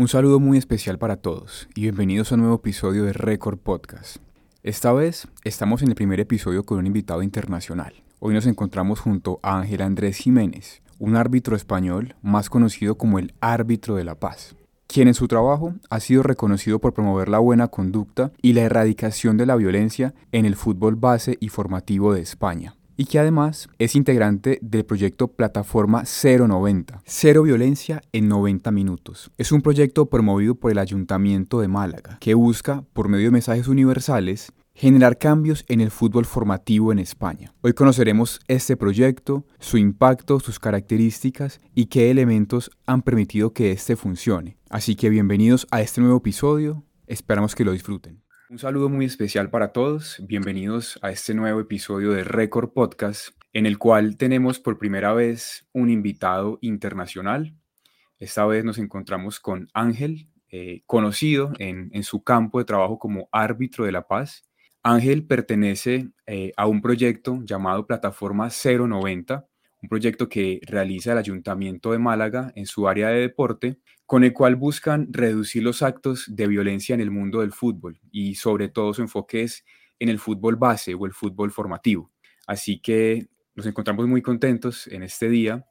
Un saludo muy especial para todos y bienvenidos a un nuevo episodio de Record Podcast. Esta vez estamos en el primer episodio con un invitado internacional. Hoy nos encontramos junto a Ángel Andrés Jiménez, un árbitro español más conocido como el árbitro de la paz, quien en su trabajo ha sido reconocido por promover la buena conducta y la erradicación de la violencia en el fútbol base y formativo de España y que además es integrante del proyecto Plataforma 090, Cero Violencia en 90 Minutos. Es un proyecto promovido por el Ayuntamiento de Málaga, que busca, por medio de mensajes universales, generar cambios en el fútbol formativo en España. Hoy conoceremos este proyecto, su impacto, sus características y qué elementos han permitido que este funcione. Así que bienvenidos a este nuevo episodio, esperamos que lo disfruten. Un saludo muy especial para todos. Bienvenidos a este nuevo episodio de Record Podcast, en el cual tenemos por primera vez un invitado internacional. Esta vez nos encontramos con Ángel, eh, conocido en, su campo de trabajo como árbitro de la paz. Ángel pertenece eh, a un proyecto llamado Plataforma 090, un proyecto que realiza el Ayuntamiento de Málaga en su área de deporte con el cual buscan reducir los actos de violencia en el mundo del fútbol y sobre todo su enfoque es en el fútbol base o el fútbol formativo. Así que nos encontramos muy contentos en este día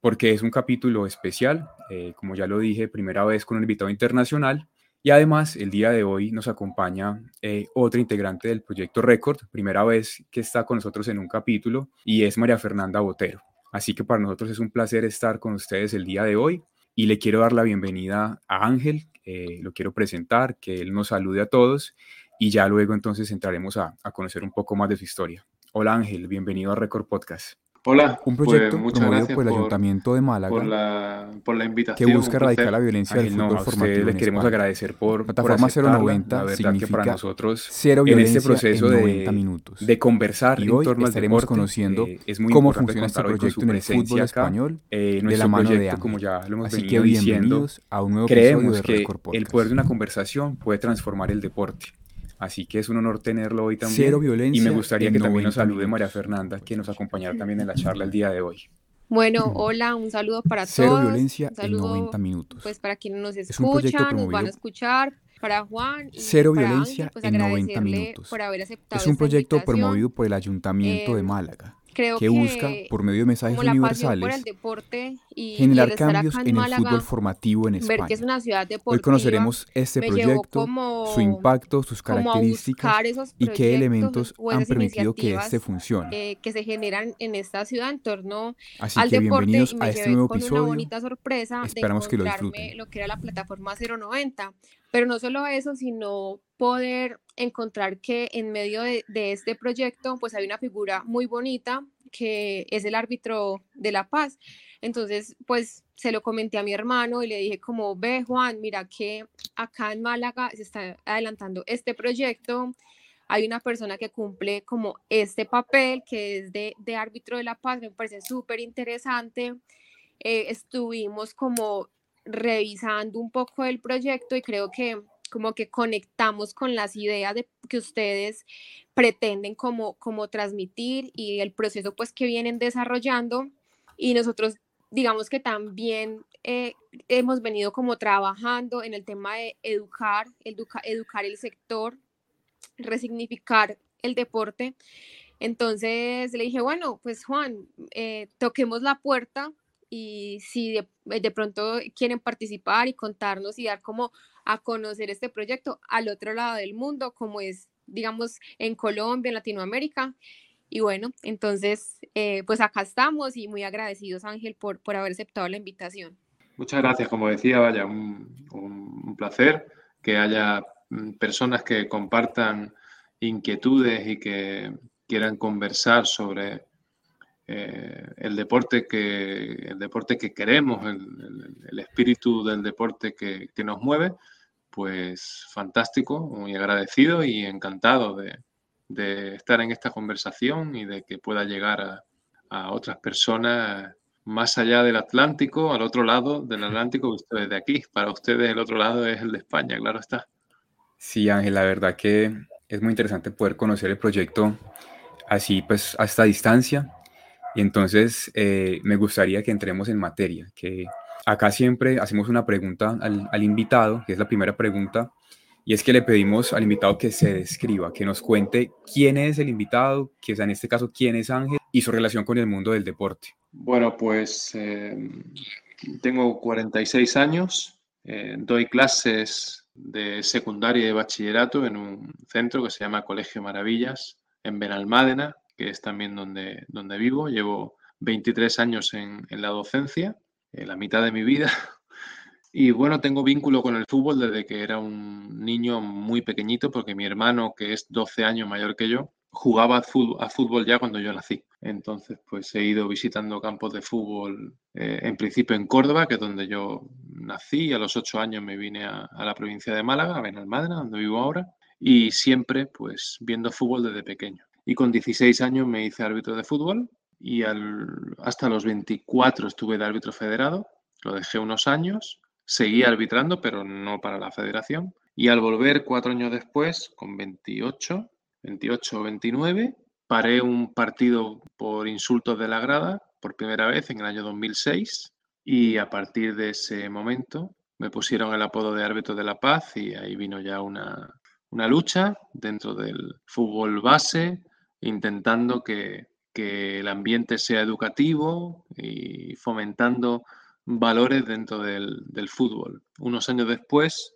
porque es un capítulo especial, eh, como ya lo dije, primera vez con un invitado internacional y además el día de hoy nos acompaña eh, otra integrante del proyecto Record, primera vez que está con nosotros en un capítulo y es María Fernanda Botero. Así que para nosotros es un placer estar con ustedes el día de hoy y le quiero dar la bienvenida a Ángel, eh, lo quiero presentar, que él nos salude a todos y ya luego entonces entraremos a, a conocer un poco más de su historia. Hola Ángel, bienvenido a Record Podcast. Hola, un proyecto pues, promovido por el Ayuntamiento de Málaga por la, por la invitación, que busca erradicar la violencia del fútbol no, formativo. Le queremos agradecer por plataforma por 090 la significa que para nosotros cero en este proceso en 90 minutos. de conversar y hoy estaremos conociendo eh, es muy cómo funciona este proyecto en el fútbol español eh, de la mano de Ángel. como ya lo hemos Así que bienvenidos a un nuevo creemos episodio de que el poder de una conversación puede transformar el deporte. Así que es un honor tenerlo hoy también. Cero violencia. Y me gustaría que también nos salude María Fernanda, que nos acompañará también en la charla el día de hoy. Bueno, hola, un saludo para Cero todos. Cero violencia en 90 minutos. Pues para quienes nos escuchan, nos van a escuchar, para Juan y Cero para violencia Ángel, pues en 90 minutos. por haber aceptado Es un proyecto invitación. promovido por el Ayuntamiento de Eh, Málaga, Creo que busca, por medio de mensajes el universales, deporte y, y generar el estar cambios en el Málaga, fútbol formativo en España. que es una ciudad. Hoy conoceremos este proyecto, como- su impacto, sus características y qué elementos han permitido que este funcione. eh, que se generan en esta ciudad en torno Así al que deporte bienvenidos y me a este nuevo con una episodio. bonita sorpresa Esperamos de que lo disfruten. lo que era la plataforma 090. Pero no solo eso, sino poder encontrar que en medio de, este proyecto pues hay una figura muy bonita que es el árbitro de la paz. Entonces pues se lo comenté a mi hermano y le dije como, ve Juan, mira que acá en Málaga se está adelantando este proyecto hay una persona que cumple como este papel, que es de, de árbitro de la paz, me parece súper interesante. Eh, estuvimos como revisando un poco el proyecto y creo que como que conectamos con las ideas de, que ustedes pretenden como, como transmitir y el proceso pues que vienen desarrollando y nosotros digamos que también eh, hemos venido como trabajando en el tema de educar, educa, educar el sector, resignificar el deporte. Entonces le dije, bueno, pues Juan, eh, toquemos la puerta y si de, de, pronto quieren participar y contarnos y dar como a conocer este proyecto al otro lado del mundo, como es, digamos, en Colombia, en Latinoamérica. Y bueno, entonces, eh, pues acá estamos y muy agradecidos, Ángel, por, por haber aceptado la invitación. Muchas gracias, como decía, vaya, un, un, un placer que haya mm, personas que compartan inquietudes y que quieran conversar sobre eh, el deporte que el deporte que queremos, el, el, el espíritu del deporte que, que, nos mueve, pues fantástico, muy agradecido y encantado de, de estar en esta conversación y de que pueda llegar a, a, otras personas más allá del Atlántico, al otro lado del Atlántico, ustedes de aquí. Para ustedes el otro lado es el de España, claro está. Sí, Ángel, la verdad que es muy interesante poder conocer el proyecto así pues a esta distancia. Y entonces eh, me gustaría que entremos en materia, que acá siempre hacemos una pregunta al, invitado, que es la primera pregunta, y es que le pedimos al invitado que se describa, que nos cuente quién es el invitado, que sea en este caso quién es Ángel y su relación con el mundo del deporte. Bueno, pues eh, tengo 46 años, eh, doy clases de secundaria y de bachillerato en un centro que se llama Colegio Maravillas en Benalmádena, que es también donde, donde vivo. Llevo 23 años en, en la docencia, en la mitad de mi vida, y bueno, tengo vínculo con el fútbol desde que era un niño muy pequeñito, porque mi hermano, que es 12 años mayor que yo, jugaba a fútbol, ya cuando yo nací. Entonces, pues he ido visitando campos de fútbol, eh, en principio en Córdoba, que es donde yo nací, y a los 8 años me vine a, la provincia de Málaga, a Benalmádena, donde vivo ahora, y siempre, pues, viendo fútbol desde pequeño. Y con 16 años me hice árbitro de fútbol y hasta los 24 estuve de árbitro federado, lo dejé unos años Seguí arbitrando, pero no para la federación. Y al volver cuatro años después, con 28, 28 o 29, paré un partido por insultos de la grada por primera vez en el año 2006 y a partir de ese momento me pusieron el apodo de árbitro de la paz y ahí vino ya una, una lucha dentro del fútbol base, intentando que, que el ambiente sea educativo y fomentando valores dentro del, fútbol. Unos años después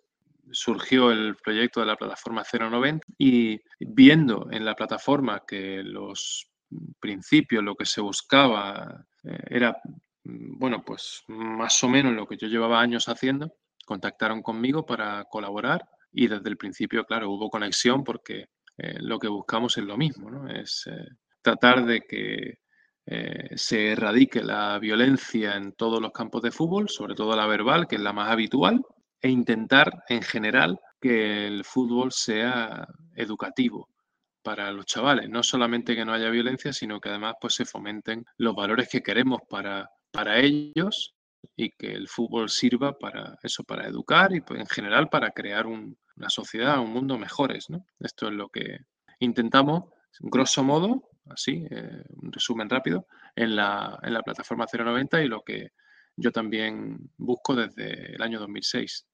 surgió el proyecto de la plataforma 090 y viendo en la plataforma que los principios, lo que se buscaba eh, era, mm, bueno, pues más o menos lo que yo llevaba años haciendo, contactaron conmigo para colaborar y desde el principio, claro, hubo conexión porque eh, lo que buscamos es lo mismo. Es eh, tratar de que eh, se erradique la violencia en todos los campos de fútbol, sobre todo la verbal, que es la más habitual, e intentar en general que el fútbol sea educativo para los chavales, no solamente que no haya violencia, sino que además pues se fomenten los valores que queremos para, para ellos y que el fútbol sirva para eso, para educar y pues, en general para crear una sociedad, un mundo mejores. ¿no? Esto es lo que intentamos, grosso modo, así, eh, un resumen rápido, en la, en la plataforma 090 y lo que yo también busco desde el año 2006.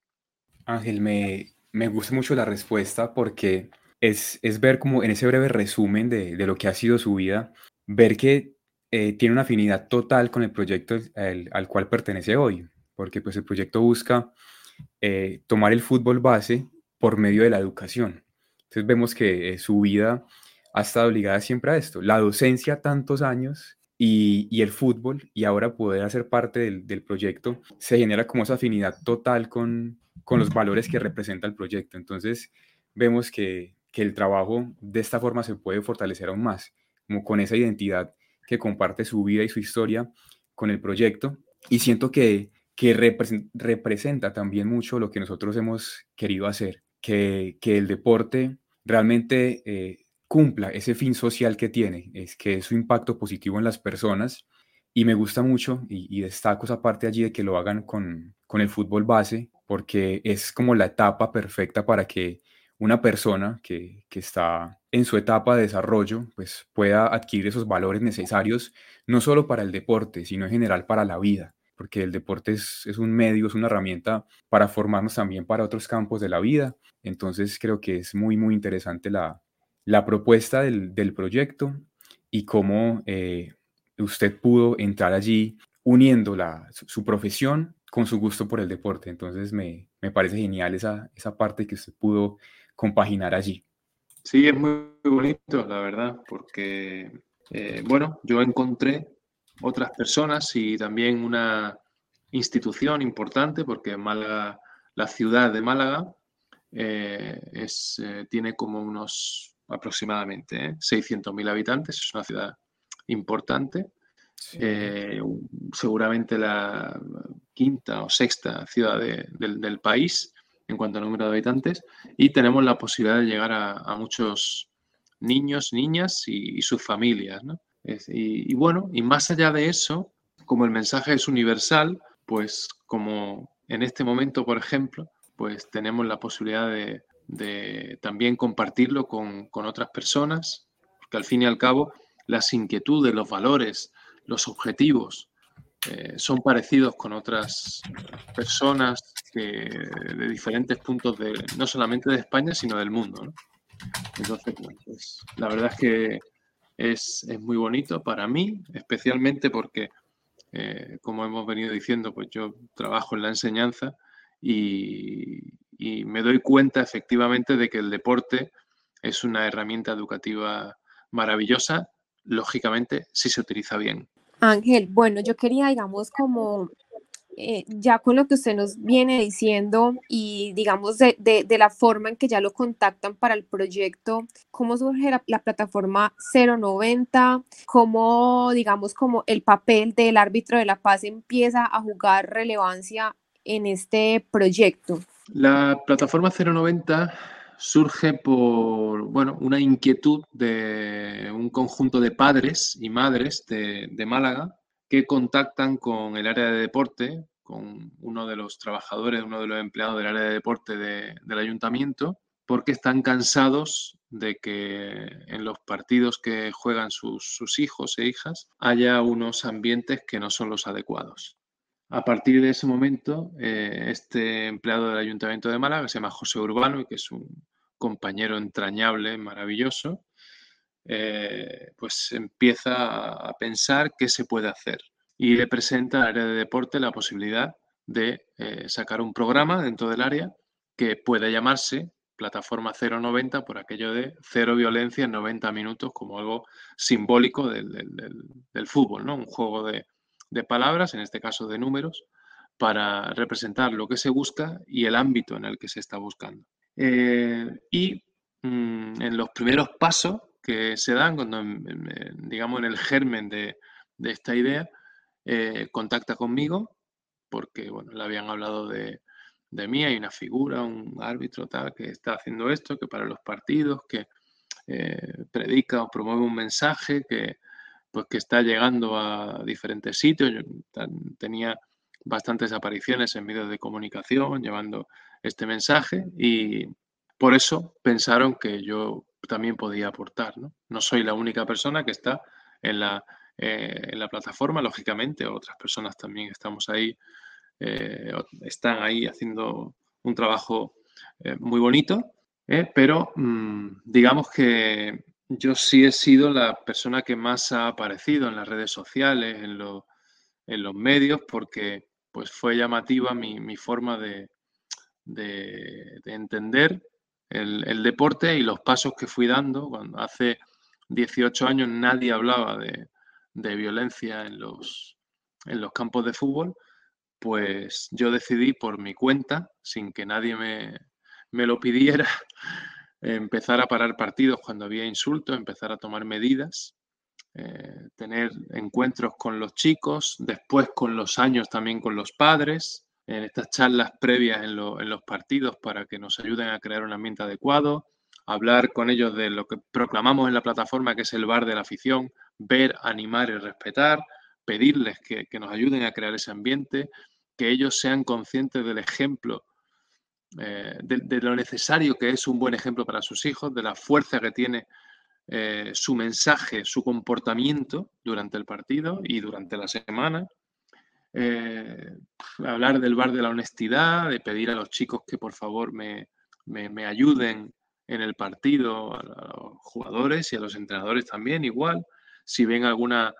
Ángel, me, me gusta mucho la respuesta porque es, es, ver como en ese breve resumen de, de, lo que ha sido su vida, ver que eh, tiene una afinidad total con el proyecto al cual pertenece hoy, porque pues el proyecto busca eh, tomar el fútbol base por medio de la educación. Entonces vemos que su vida ha estado ligada siempre a esto, la docencia tantos años y, el fútbol, y ahora poder hacer parte del, proyecto, se genera como esa afinidad total con, con los valores que representa el proyecto. Entonces vemos que, que el trabajo de esta forma se puede fortalecer aún más, como con esa identidad que comparte su vida y su historia con el proyecto. Y siento que, que representa también mucho lo que nosotros hemos querido hacer, que, que el deporte realmente eh, cumpla ese fin social que tiene, es que es su impacto positivo en las personas. Y me gusta mucho y, destaco esa parte allí de que lo hagan con, con el fútbol base, porque es como la etapa perfecta para que una persona que, que, está en su etapa de desarrollo, pues pueda adquirir esos valores necesarios, no solo para el deporte, sino en general para la vida, porque el deporte es, un medio, es una herramienta para formarnos también para otros campos de la vida. Entonces creo que es muy, muy interesante la, la propuesta del, proyecto y cómo eh, usted pudo entrar allí uniendo la, su, profesión con su gusto por el deporte. Entonces me, parece genial esa, esa parte que usted pudo compaginar allí. Sí, es muy, bonito, la verdad, porque, eh, bueno, yo encontré otras personas y también una institución importante, porque Málaga, la ciudad de Málaga, eh, es, tiene como unos aproximadamente, 600.000 ¿eh? habitantes, es una ciudad importante, eh, seguramente la quinta o sexta ciudad del, país en cuanto a número de habitantes, y tenemos la posibilidad de llegar a, muchos niños, niñas y, sus familias. y, bueno, y más allá de eso, como el mensaje es universal, pues como en este momento, por ejemplo, pues tenemos la posibilidad de, también compartirlo con, otras personas, porque al fin y al cabo las inquietudes, los valores, los objetivos eh, son parecidos con otras personas de diferentes puntos de, no solamente de España, sino del mundo. Entonces, pues, la verdad es que es, muy bonito para mí, especialmente porque, eh, como hemos venido diciendo, pues yo trabajo en la enseñanza y me doy cuenta efectivamente de que el deporte es una herramienta educativa maravillosa, lógicamente, si se utiliza bien. Ángel, bueno, yo quería, digamos, como eh, ya con lo que usted nos viene diciendo y digamos de, la forma en que ya lo contactan para el proyecto, cómo surge la, plataforma 090, cómo digamos como el papel del árbitro de la paz empieza a jugar relevancia en este proyecto. La plataforma 090 surge por bueno, una inquietud de un conjunto de padres y madres de, Málaga que contactan con el área de deporte, con uno de los trabajadores, uno de los empleados del área de deporte del ayuntamiento, porque están cansados de que en los partidos que juegan sus, hijos e hijas haya unos ambientes que no son los adecuados. A partir de ese momento, eh, este empleado del Ayuntamiento de Málaga, se llama José Urbano y que es un, compañero entrañable, maravilloso, eh, pues empieza a pensar qué se puede hacer y le presenta al área de deporte la posibilidad de eh, sacar un programa dentro del área que puede llamarse Plataforma 090 por aquello de cero violencia en 90 minutos como algo simbólico del, fútbol, ¿no? Un juego de, de palabras, en este caso de números, para representar lo que se busca y el ámbito en el que se está buscando. Eh, y mm, en los primeros pasos que se dan, cuando, digamos, en el germen de, esta idea, eh, contacta conmigo, porque, bueno, le habían hablado de, mí, hay una figura, un árbitro tal, que está haciendo esto, que para los partidos, que eh, predica o promueve un mensaje, que, pues, que está llegando a diferentes sitios. Yo tenía bastantes apariciones en medios de comunicación llevando este mensaje y por eso pensaron que yo también podía aportar. No, no soy la única persona que está en la, eh, en la plataforma, lógicamente, otras personas también estamos ahí, eh, están ahí haciendo un trabajo eh, muy bonito, pero mm, digamos que yo sí he sido la persona que más ha aparecido en las redes sociales, en, en los medios, porque pues fue llamativa mi, mi forma de, de, entender el, deporte y los pasos que fui dando. Cuando hace 18 años nadie hablaba de, violencia en los, en los campos de fútbol, pues yo decidí por mi cuenta, sin que nadie me, me lo pidiera, empezar a parar partidos cuando había insultos, empezar a tomar medidas, eh, tener encuentros con los chicos, después con los años también con los padres, en estas charlas previas en, los partidos para que nos ayuden a crear un ambiente adecuado, hablar con ellos de lo que proclamamos en la plataforma, que es el bar de la afición, ver, animar y respetar, pedirles que, nos ayuden a crear ese ambiente, que ellos sean conscientes del ejemplo, eh, de, lo necesario que es un buen ejemplo para sus hijos, de la fuerza que tiene eh, su mensaje, su comportamiento durante el partido y durante la semana, eh, hablar del bar de la honestidad, de pedir a los chicos que por favor me, ayuden en el partido, a los jugadores y a los entrenadores también igual. Si ven alguna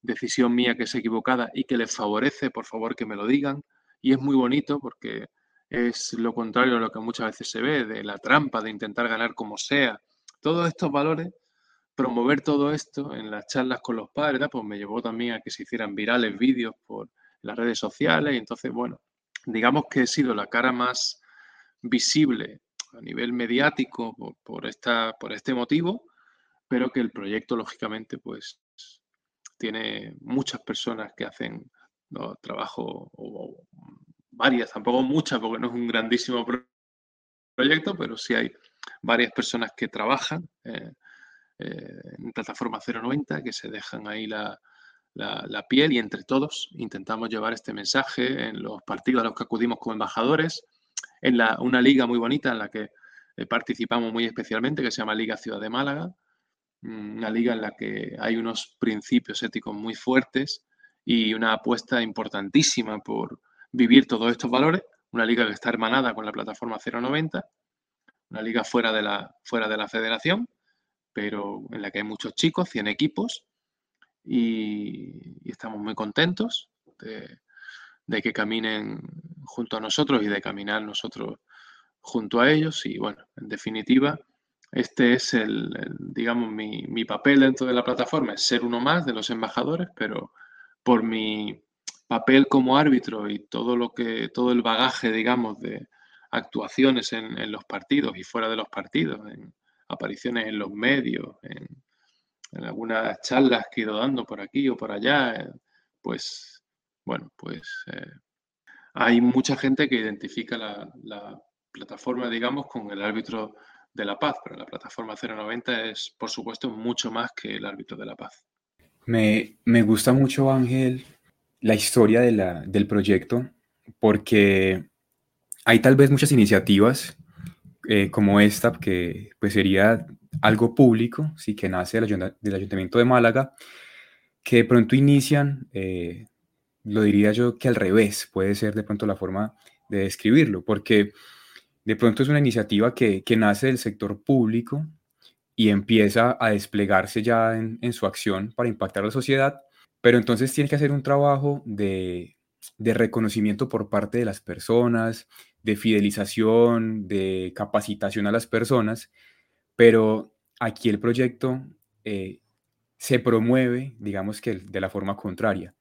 decisión mía que es equivocada y que les favorece, por favor que me lo digan. Y es muy bonito porque es lo contrario a lo que muchas veces se ve, de la trampa, de intentar ganar como sea. Todos estos valores, promover todo esto en las charlas con los padres, pues me llevó también a que se hicieran virales vídeos por, las redes sociales. Y entonces, bueno, digamos que he sido la cara más visible a nivel mediático por, esta, por este motivo, pero que el proyecto, lógicamente, pues tiene muchas personas que hacen trabajo, o, varias, tampoco muchas, porque no es un grandísimo proyecto, pero sí hay varias personas que trabajan eh, eh, en plataforma 090, que se dejan ahí la, la, piel y entre todos intentamos llevar este mensaje en los partidos a los que acudimos como embajadores, en una liga muy bonita en la que eh, participamos muy especialmente, que se llama Liga Ciudad de Málaga, mm, una liga en la que hay unos principios éticos muy fuertes y una apuesta importantísima por vivir todos estos valores, una liga que está hermanada con la plataforma 090, una liga fuera de la, fuera de la federación, pero en la que hay muchos chicos, 100 equipos, y, estamos muy contentos de, que caminen junto a nosotros y de caminar nosotros junto a ellos. Y bueno, en definitiva, este es el, digamos, mi, mi, papel dentro de la plataforma, es ser uno más de los embajadores, pero por mi papel como árbitro y todo lo que, todo el bagaje, digamos, de actuaciones en, en los partidos y fuera de los partidos, en apariciones en los medios, en, en algunas charlas que he ido dando por aquí o por allá, eh, pues, bueno, pues eh, hay mucha gente que identifica la, plataforma, digamos, con el árbitro de la paz, pero la plataforma 090 es, por supuesto, mucho más que el árbitro de la paz. Me, gusta mucho, Ángel, la historia del proyecto, porque hay tal vez muchas iniciativas eh, como esta, que pues sería algo público, sí, que nace del, Ayuntamiento de Málaga, que de pronto inician, eh, lo diría yo que al revés, puede ser de pronto la forma de describirlo, porque de pronto es una iniciativa que, nace del sector público y empieza a desplegarse ya en, en, su acción para impactar a la sociedad, pero entonces tiene que hacer un trabajo de, de reconocimiento por parte de las personas, de fidelización, de capacitación a las personas, pero aquí el proyecto eh, se promueve, digamos que de la forma contraria.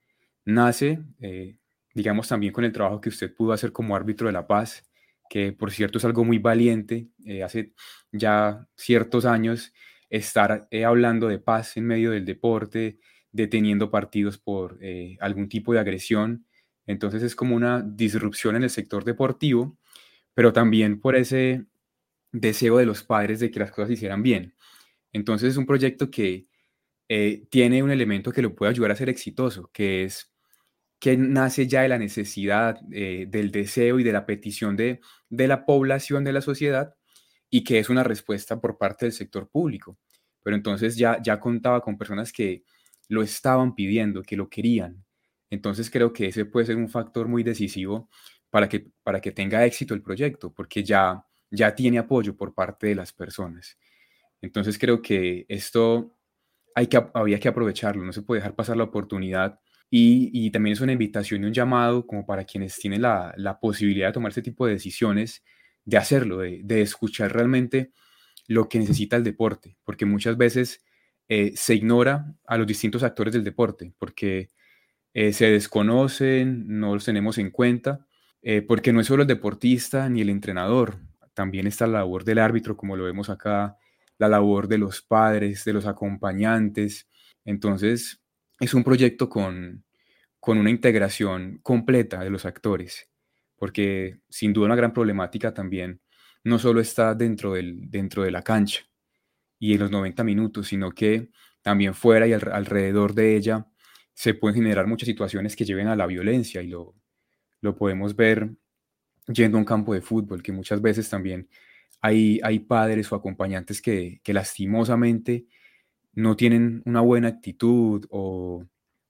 Nace, eh, digamos, también con el trabajo que usted pudo hacer como árbitro de la paz, que por cierto es algo muy valiente, eh, hace ya ciertos años estar hablando de paz en medio del deporte, deteniendo partidos por algún tipo de agresión. Entonces es como una disrupción en el sector deportivo, pero también por ese deseo de los padres de que las cosas se hicieran bien. Entonces es un proyecto que eh, tiene un elemento que lo puede ayudar a ser exitoso, que es que nace ya de la necesidad, eh, del deseo y de la petición de, de la población de la sociedad y que es una respuesta por parte del sector público. Pero entonces ya, ya contaba con personas que lo estaban pidiendo, que lo querían. Entonces creo que ese puede ser un factor muy decisivo para que, para que tenga éxito el proyecto, porque ya ya tiene apoyo por parte de las personas. Entonces creo que esto hay que, había que aprovecharlo, no se puede dejar pasar la oportunidad y, también es una invitación y un llamado como para quienes tienen la, posibilidad de tomar este tipo de decisiones, de hacerlo, de, escuchar realmente lo que necesita el deporte, porque muchas veces eh, se ignora a los distintos actores del deporte, porque eh, se desconocen, no los tenemos en cuenta, eh, porque no es solo el deportista ni el entrenador, también está la labor del árbitro, como lo vemos acá, la labor de los padres, de los acompañantes. Entonces, es un proyecto con, con una integración completa de los actores, porque sin duda una gran problemática también no solo está dentro, del, dentro de la cancha y en los 90 minutos, sino que también fuera y alrededor de ella se pueden generar muchas situaciones que lleven a la violencia y lo, lo podemos ver yendo a un campo de fútbol, que muchas veces también hay, hay padres o acompañantes que, lastimosamente no tienen una buena actitud o,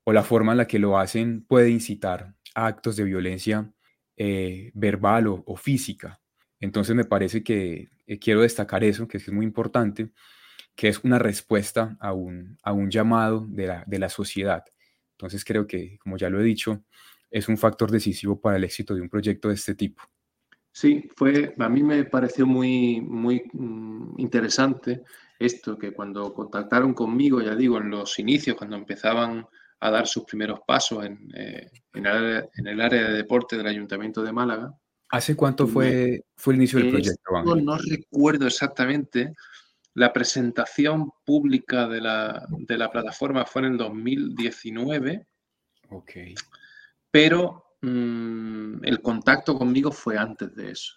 la forma en la que lo hacen puede incitar actos de violencia eh, verbal o, física. Entonces me parece que eh, quiero destacar eso, que es muy importante, que es una respuesta a un, a un llamado de la, de la sociedad. Entonces creo que, como ya lo he dicho, es un factor decisivo para el éxito de un proyecto de este tipo. Sí, fue, a mí me pareció muy, muy mm, interesante esto, que cuando contactaron conmigo, ya digo, en los inicios, cuando empezaban a dar sus primeros pasos en, eh, en, el, área de deporte del Ayuntamiento de Málaga. ¿Hace cuánto fue, fue el inicio del proyecto? No recuerdo exactamente. La presentación pública de la, de la plataforma fue en el 2019. Ok pero mm, el contacto conmigo fue antes de eso,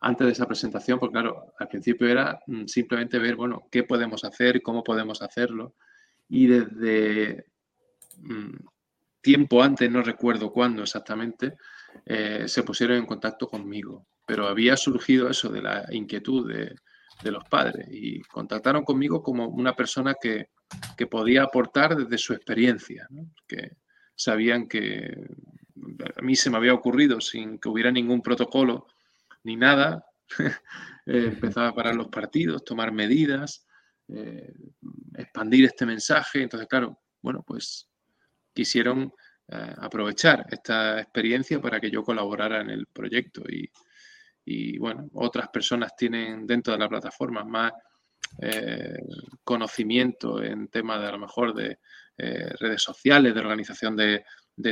antes de esa presentación, porque claro, al principio era mm, simplemente ver, bueno, qué podemos hacer, cómo podemos hacerlo, y desde mm, tiempo antes, no recuerdo cuándo exactamente, eh, se pusieron en contacto conmigo, pero había surgido eso de la inquietud de, los padres y contactaron conmigo como una persona que, podía aportar desde su experiencia, que sabían que a mí se me había ocurrido sin que hubiera ningún protocolo ni nada, empezar a parar los partidos, tomar medidas, eh, expandir este mensaje. Entonces, claro, bueno, pues quisieron eh, aprovechar esta experiencia para que yo colaborara en el proyecto y, bueno, otras personas tienen dentro de la plataforma más eh, conocimiento en temas de a lo mejor de redes sociales, de organización de,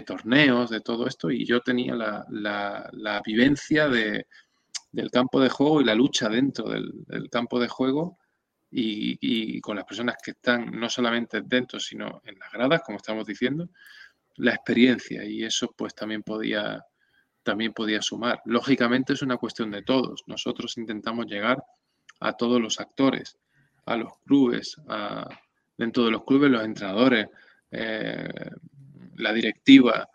torneos, de todo esto, y yo tenía la, vivencia del campo de juego y la lucha dentro del, campo de juego y, con las personas que están no solamente dentro, sino en las gradas, como estamos diciendo, la experiencia y eso pues también podía, también podía sumar. Lógicamente es una cuestión de todos. Nosotros intentamos llegar a todos los actores, a los clubes, a, dentro de los clubes los entrenadores, eh, la directiva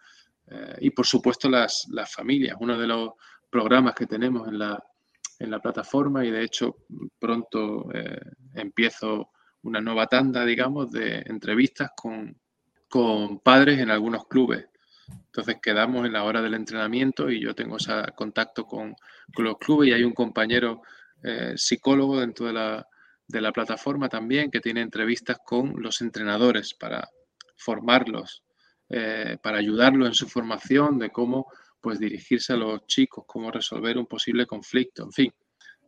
eh, y por supuesto las, familias. Uno de los programas que tenemos en la, en la plataforma y de hecho pronto eh, empiezo una nueva tanda, digamos, de entrevistas con, con padres en algunos clubes. Entonces quedamos en la hora del entrenamiento y yo tengo ese contacto con, los clubes y hay un compañero eh, psicólogo dentro de la, de la, plataforma también que tiene entrevistas con los entrenadores para formarlos, eh, para ayudarlos en su formación de cómo pues dirigirse a los chicos, cómo resolver un posible conflicto, en fin,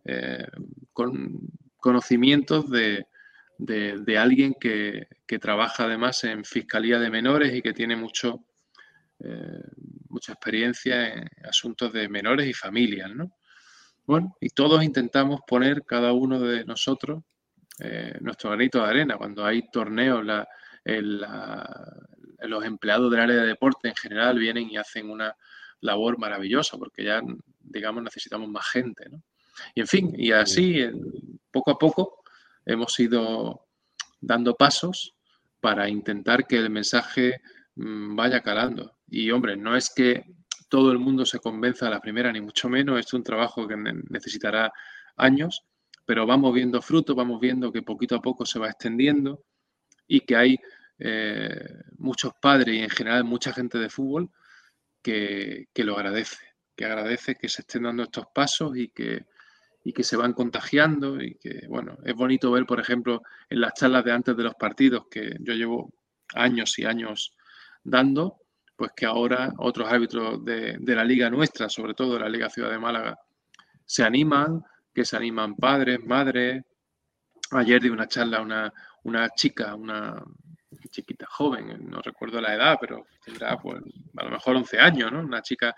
eh, con conocimientos de, alguien que, trabaja además en Fiscalía de Menores y que tiene mucho, eh, mucha experiencia en asuntos de menores y familias, ¿no? Bueno, y todos intentamos poner cada uno de nosotros nuestro granito de arena. Cuando hay torneos, los empleados del área de deporte en general vienen y hacen una labor maravillosa, porque ya, digamos, necesitamos más gente, ¿no? Y en fin, y así, poco a poco, hemos ido dando pasos para intentar que el mensaje mm, vaya calando. Y hombre, no es que todo el mundo se convenza a la primera, ni mucho menos, es un trabajo que necesitará años, pero vamos viendo frutos, vamos viendo que poquito a poco se va extendiendo y que hay eh, muchos padres y en general mucha gente de fútbol que, lo agradece, que agradece que se estén dando estos pasos y que, y que se van contagiando y que, bueno, es bonito ver, por ejemplo, en las charlas de antes de los partidos que yo llevo años y años dando, pues que ahora otros árbitros de, la liga nuestra, sobre todo de la Liga Ciudad de Málaga, se animan, que se animan padres, madres. Ayer di una charla a una, una chica, una, chiquita joven, no recuerdo la edad, pero tendrá pues, a lo mejor 11 años, ¿no? Una chica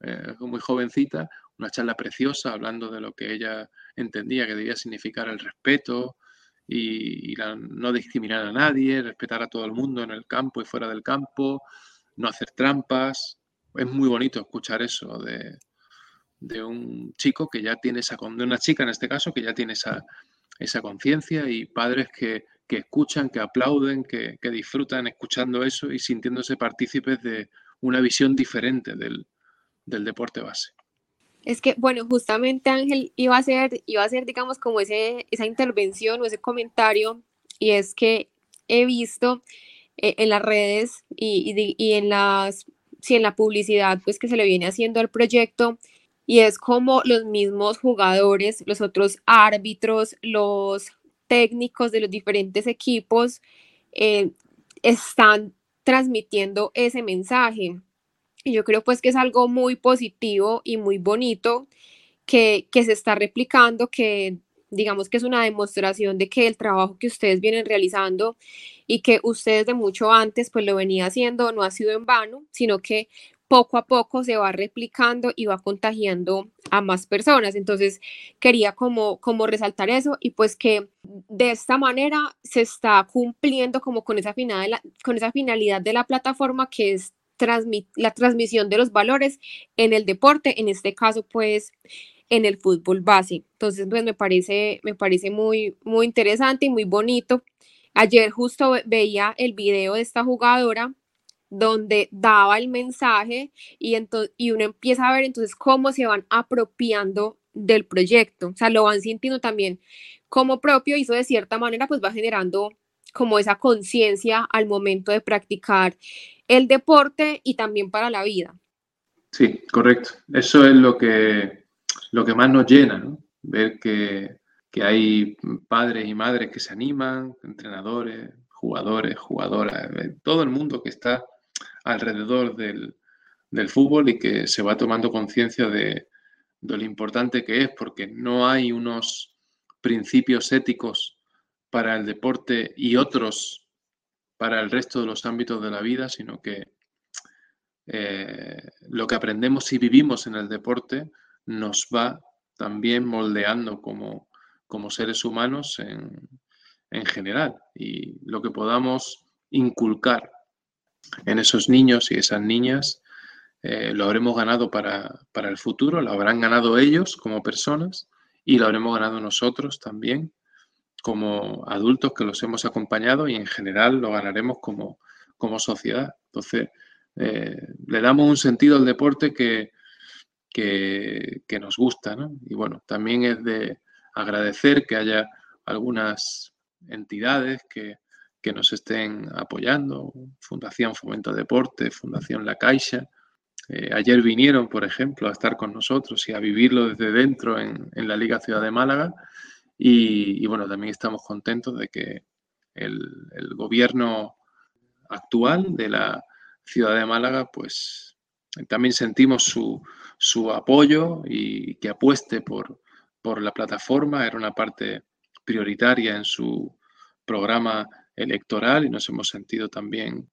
eh, muy jovencita, una charla preciosa hablando de lo que ella entendía que debía significar el respeto y, no discriminar a nadie, respetar a todo el mundo en el campo y fuera del campo, no hacer trampas. Es muy bonito escuchar eso de, de un chico que ya tiene esa, de una chica en este caso, que ya tiene esa, esa conciencia y padres que, que escuchan, que aplauden, que, disfrutan escuchando eso y sintiéndose partícipes de una visión diferente del, deporte base. Es que, bueno, justamente Ángel iba a ser, iba a ser digamos, como ese, esa intervención o ese comentario, y es que he visto eh, en las redes y, y, en las, sí, en la publicidad, pues que se le viene haciendo al proyecto, y es como los mismos jugadores, los otros árbitros, los técnicos de los diferentes equipos eh, están transmitiendo ese mensaje. Y yo creo pues que es algo muy positivo y muy bonito que, que se está replicando, que digamos que es una demostración de que el trabajo que ustedes vienen realizando y que ustedes de mucho antes pues lo venía haciendo no ha sido en vano, sino que poco a poco se va replicando y va contagiando a más personas. Entonces, quería como, como resaltar eso y pues que de esta manera se está cumpliendo como con esa, final, con esa finalidad de la plataforma que es la transmisión de los valores en el deporte, en este caso pues en el fútbol base. Entonces, pues me parece, me parece muy, muy interesante y muy bonito. Ayer justo veía el video de esta jugadora donde daba el mensaje y, y uno empieza a ver entonces cómo se van apropiando del proyecto, o sea, lo van sintiendo también como propio y eso de cierta manera pues va generando como esa conciencia al momento de practicar el deporte y también para la vida. Sí, correcto. Eso es lo que, lo que más nos llena. Ver que, que hay padres y madres que se animan, entrenadores, jugadores, jugadoras, todo el mundo que está alrededor del, del fútbol y que se va tomando conciencia de, de, lo importante que es, porque no hay unos principios éticos para el deporte y otros para el resto de los ámbitos de la vida, sino que eh, lo que aprendemos y vivimos en el deporte nos va también moldeando como, como seres humanos en, en general. Y lo que podamos inculcar en esos niños y esas niñas eh, lo habremos ganado para, el futuro, lo habrán ganado ellos como personas y lo habremos ganado nosotros también como adultos que los hemos acompañado y en general lo ganaremos como, sociedad. Entonces, eh, le damos un sentido al deporte que, que, que nos gusta. ¿no? Y bueno, también es de agradecer que haya algunas entidades que, que nos estén apoyando, Fundación Fomento Deporte, Fundación La Caixa. Eh, ayer vinieron, por ejemplo, a estar con nosotros y a vivirlo desde dentro en, en la Liga Ciudad de Málaga. Y, y, bueno, también estamos contentos de que el, el, gobierno actual de la ciudad de Málaga, pues también sentimos su, su apoyo y que apueste por, por la plataforma. Era una parte prioritaria en su programa electoral y nos hemos sentido también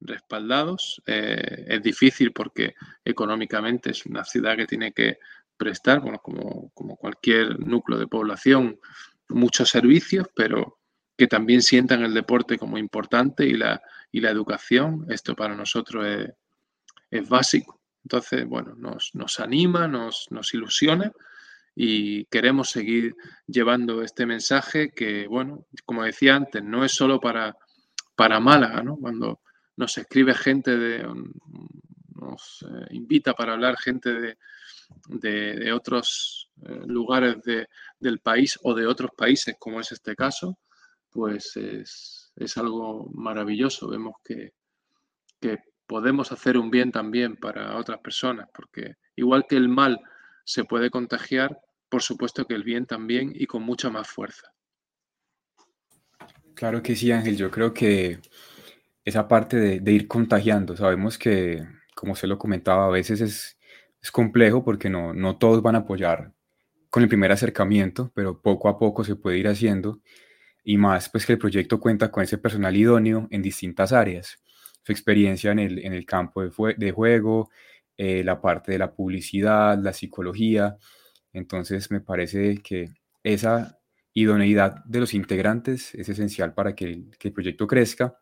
respaldados. Eh, es difícil porque económicamente es una ciudad que tiene que prestar, bueno, como, como cualquier núcleo de población, muchos servicios, pero que también sientan el deporte como importante y la, y la educación. Esto para nosotros es, es básico. Entonces, bueno, nos, nos anima, nos, nos ilusiona y queremos seguir llevando este mensaje que, bueno, como decía antes, no es solo para, para Málaga, ¿no? Cuando nos escribe gente de, nos eh, invita para hablar gente de, de, de otros eh, lugares de, del país o de otros países, como es este caso, pues es, es algo maravilloso. Vemos que, que podemos hacer un bien también para otras personas, porque igual que el mal se puede contagiar, por supuesto que el bien también y con mucha más fuerza. Claro que sí, Ángel. Yo creo que esa parte de, ir contagiando, sabemos que, como se lo comentaba, a veces es, es complejo porque no, no todos van a apoyar con el primer acercamiento, pero poco a poco se puede ir haciendo y más pues que el proyecto cuenta con ese personal idóneo en distintas áreas, su experiencia en el, en el campo de juego, eh, la parte de la publicidad, la psicología, entonces me parece que esa idoneidad de los integrantes es esencial para que el, proyecto crezca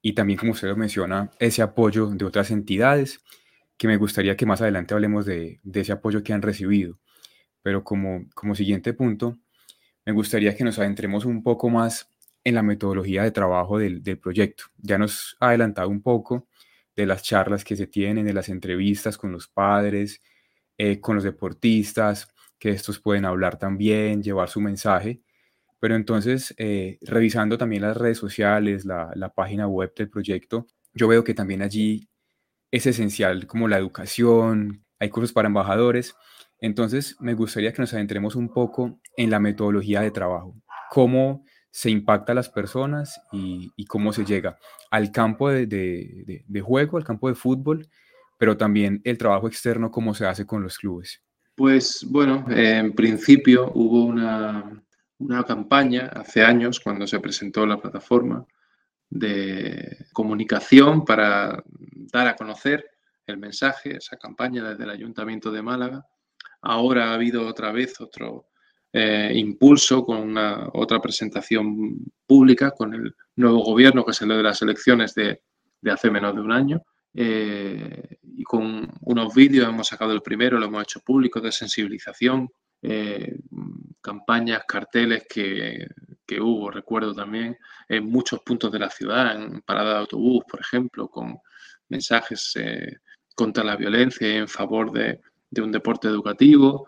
y también, como usted lo menciona, ese apoyo de otras entidades, que me gustaría que más adelante hablemos de, de ese apoyo que han recibido. Pero como, como siguiente punto, me gustaría que nos adentremos un poco más en la metodología de trabajo del, del proyecto. Ya nos ha adelantado un poco de las charlas que se tienen, de las entrevistas con los padres, eh, con los deportistas, que estos pueden hablar también, llevar su mensaje. Pero entonces, eh, revisando también las redes sociales, la, la, página web del proyecto, yo veo que también allí es esencial como la educación, hay cursos para embajadores. Entonces, me gustaría que nos adentremos un poco en la metodología de trabajo, cómo se impacta a las personas y, cómo se llega al campo de, juego, al campo de fútbol, pero también el trabajo externo, cómo se hace con los clubes. Pues bueno, en principio hubo una, una, campaña hace años cuando se presentó la plataforma de comunicación para dar a conocer el mensaje, esa campaña desde el Ayuntamiento de Málaga. Ahora ha habido otra vez otro eh, impulso con una, otra presentación pública con el nuevo gobierno que salió de las elecciones de, hace menos de un año. Eh, y con unos vídeos, hemos sacado el primero, lo hemos hecho público de sensibilización, eh, campañas, carteles que, que, hubo, recuerdo también, en muchos puntos de la ciudad, en parada de autobús, por ejemplo, con mensajes contra la violencia y en favor de, de un deporte educativo,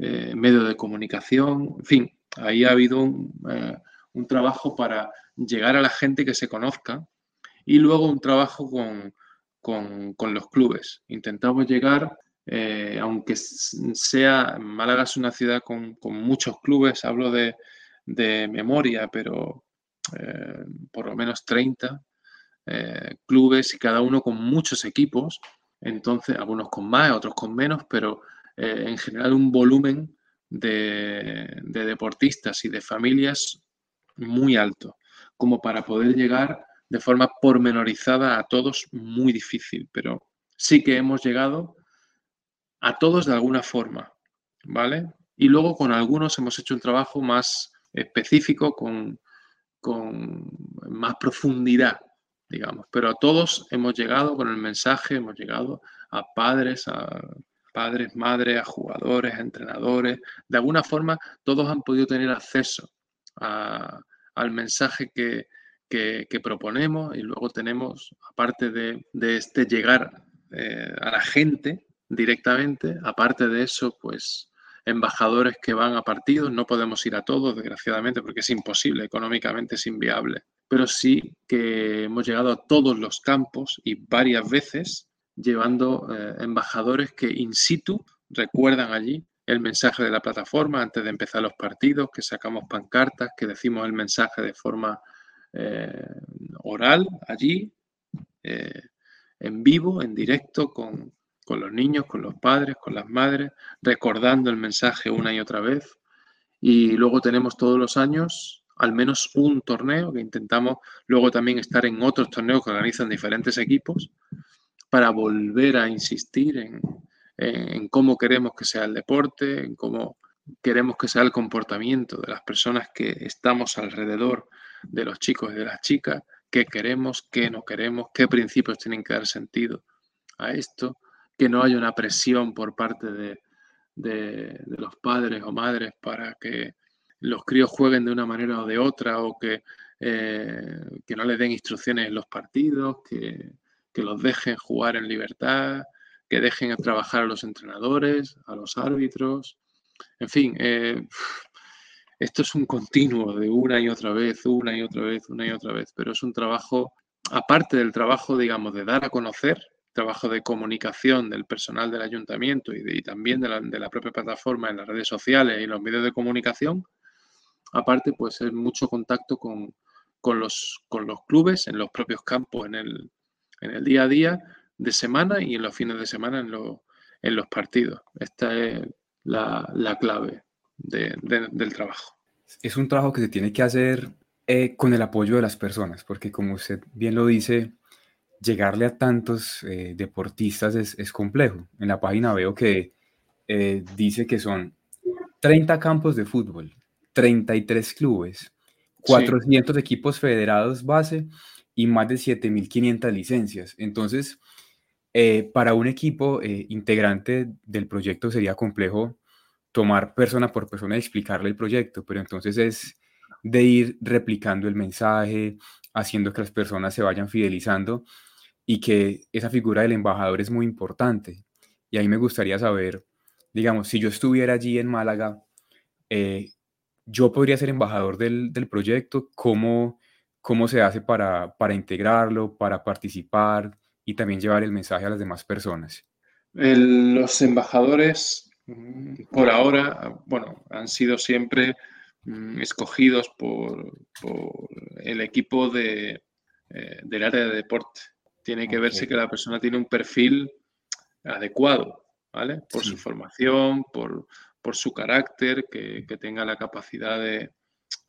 eh, de comunicación, en fin, ahí ha habido un, un trabajo para llegar a la gente que se conozca y luego un trabajo con, con, los clubes. Intentamos llegar, eh, aunque sea, Málaga es una ciudad con, muchos clubes, hablo de, memoria, pero eh, por lo menos 30 eh, clubes y cada uno con muchos equipos, entonces algunos con más, otros con menos, pero en general un volumen de, de deportistas y de familias muy alto, como para poder llegar de forma pormenorizada a todos, muy difícil, pero sí que hemos llegado a todos de alguna forma, ¿vale? Y luego con algunos hemos hecho un trabajo más específico, con, con más profundidad, digamos, pero a todos hemos llegado con el mensaje, hemos llegado a padres, a padres, madres, a jugadores, a entrenadores, de alguna forma todos han podido tener acceso a, al mensaje que, proponemos y luego tenemos, aparte de, este llegar eh, a la gente directamente, aparte de eso, pues embajadores que van a partidos, no podemos ir a todos, desgraciadamente, porque es imposible, económicamente es inviable, pero sí que hemos llegado a todos los campos y varias veces llevando eh, embajadores que in situ recuerdan allí el mensaje de la plataforma antes de empezar los partidos, que sacamos pancartas, que decimos el mensaje de forma eh, oral allí, eh, en vivo, en directo, con, los niños, con los padres, con las madres, recordando el mensaje una y otra vez. Y luego tenemos todos los años al menos un torneo que intentamos luego también estar en otros torneos que organizan diferentes equipos para volver a insistir en, en cómo queremos que sea el deporte, en cómo queremos que sea el comportamiento de las personas que estamos alrededor de los chicos y de las chicas, qué queremos, qué no queremos, qué principios tienen que dar sentido a esto, que no haya una presión por parte de, los padres o madres para que los críos jueguen de una manera o de otra o que, eh, que no les den instrucciones en los partidos, que, que los dejen jugar en libertad, que dejen trabajar a los entrenadores, a los árbitros. En fin, eh, esto es un continuo de una y otra vez, una y otra vez, una y otra vez, pero es un trabajo, aparte del trabajo, digamos, de dar a conocer, trabajo de comunicación del personal del ayuntamiento y, también de la, propia plataforma en las redes sociales y los medios de comunicación, aparte, pues es mucho contacto con, los, con los clubes en los propios campos, en el, en el día a día, de semana y en los fines de semana en, en los partidos. Esta es la, clave del trabajo. Es un trabajo que se tiene que hacer eh, con el apoyo de las personas, porque como usted bien lo dice, llegarle a tantos eh, deportistas es, complejo. En la página veo que eh, dice que son 30 campos de fútbol, 33 clubes, 400 equipos federados base y más de 7.500 licencias. Entonces, eh, para un equipo eh, integrante del proyecto sería complejo tomar persona por persona y explicarle el proyecto, pero entonces es de ir replicando el mensaje, haciendo que las personas se vayan fidelizando y que esa figura del embajador es muy importante. Y ahí me gustaría saber, digamos, si yo estuviera allí en Málaga, eh, yo podría ser embajador del, del proyecto, ¿cómo, ¿cómo se hace para, para integrarlo, para participar? y también llevar el mensaje a las demás personas? los embajadores, mm, por ahora, bueno, han sido siempre mm, escogidos por, el equipo de, eh, del área de deporte. Tiene que verse que la persona tiene un perfil adecuado, ¿vale? Por su formación, por, su carácter, que, tenga la capacidad de,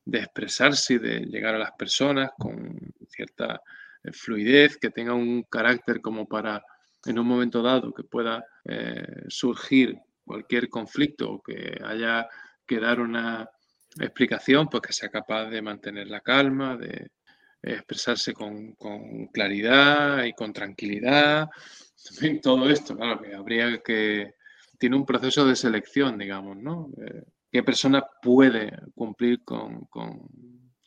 de, expresarse y de llegar a las personas con cierta eh, fluidez, que tenga un carácter como para en un momento dado que pueda eh, surgir cualquier conflicto o que haya que dar una explicación, pues que sea capaz de mantener la calma, de expresarse con, claridad y con tranquilidad. todo esto, claro, que habría que... Tiene un proceso de selección, digamos, ¿no? Eh, ¿Qué persona puede cumplir con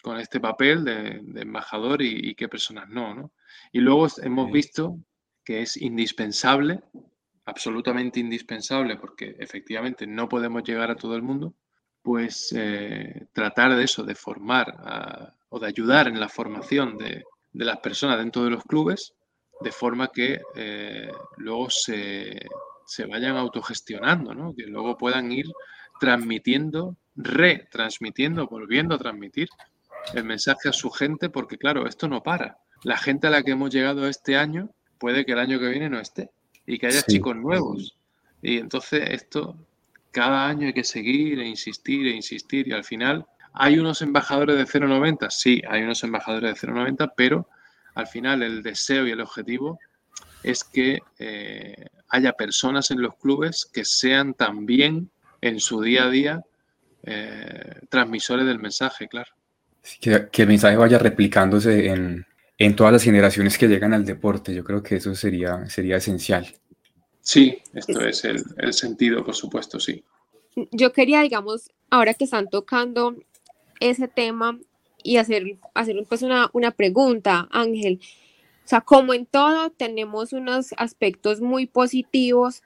con este papel de, embajador y, qué personas no, no. Y luego hemos visto que es indispensable, absolutamente indispensable, porque efectivamente no podemos llegar a todo el mundo, pues eh, tratar de eso, de formar o de ayudar en la formación de, las personas dentro de los clubes, de forma que eh, luego se, vayan autogestionando, ¿no? que luego puedan ir transmitiendo, retransmitiendo, volviendo a transmitir el mensaje a su gente, porque claro, esto no para. La gente a la que hemos llegado este año puede que el año que viene no esté y que haya chicos nuevos. Y entonces esto cada año hay que seguir e insistir e insistir y al final hay unos embajadores de 0,90, sí, hay unos embajadores de 0,90, pero al final el deseo y el objetivo es que eh, haya personas en los clubes que sean también en su día a día eh, transmisores del mensaje, claro. Que, que, el mensaje vaya replicándose en, en, todas las generaciones que llegan al deporte. Yo creo que eso sería, sería esencial. Sí, esto es el, sentido, por supuesto, sí. Yo quería, digamos, ahora que están tocando ese tema y hacer, hacer pues una, una pregunta, Ángel. O sea, como en todo, tenemos unos aspectos muy positivos,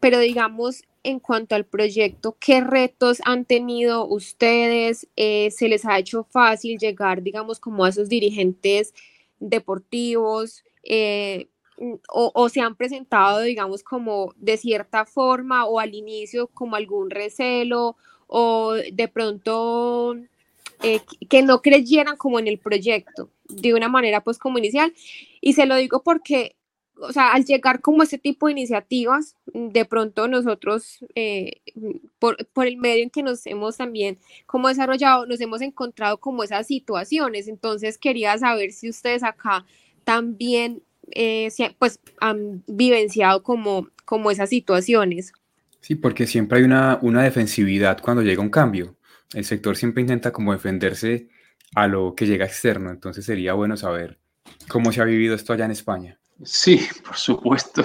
pero digamos, en cuanto al proyecto, ¿qué retos han tenido ustedes? Eh, ¿Se les ha hecho fácil llegar, digamos, como a esos dirigentes deportivos? Eh, o, se han presentado, digamos, como de cierta forma o al inicio como algún recelo o de pronto eh, que no creyeran como en el proyecto de una manera pues como inicial. Y se lo digo porque, o sea, al llegar como ese tipo de iniciativas, de pronto nosotros, eh, por, por, el medio en que nos hemos también como desarrollado, nos hemos encontrado como esas situaciones. Entonces quería saber si ustedes acá también eh, pues han vivenciado como, como esas situaciones. Sí, porque siempre hay una, una defensividad cuando llega un cambio. El sector siempre intenta como defenderse a lo que llega externo, entonces sería bueno saber cómo se ha vivido esto allá en España. Sí, por supuesto.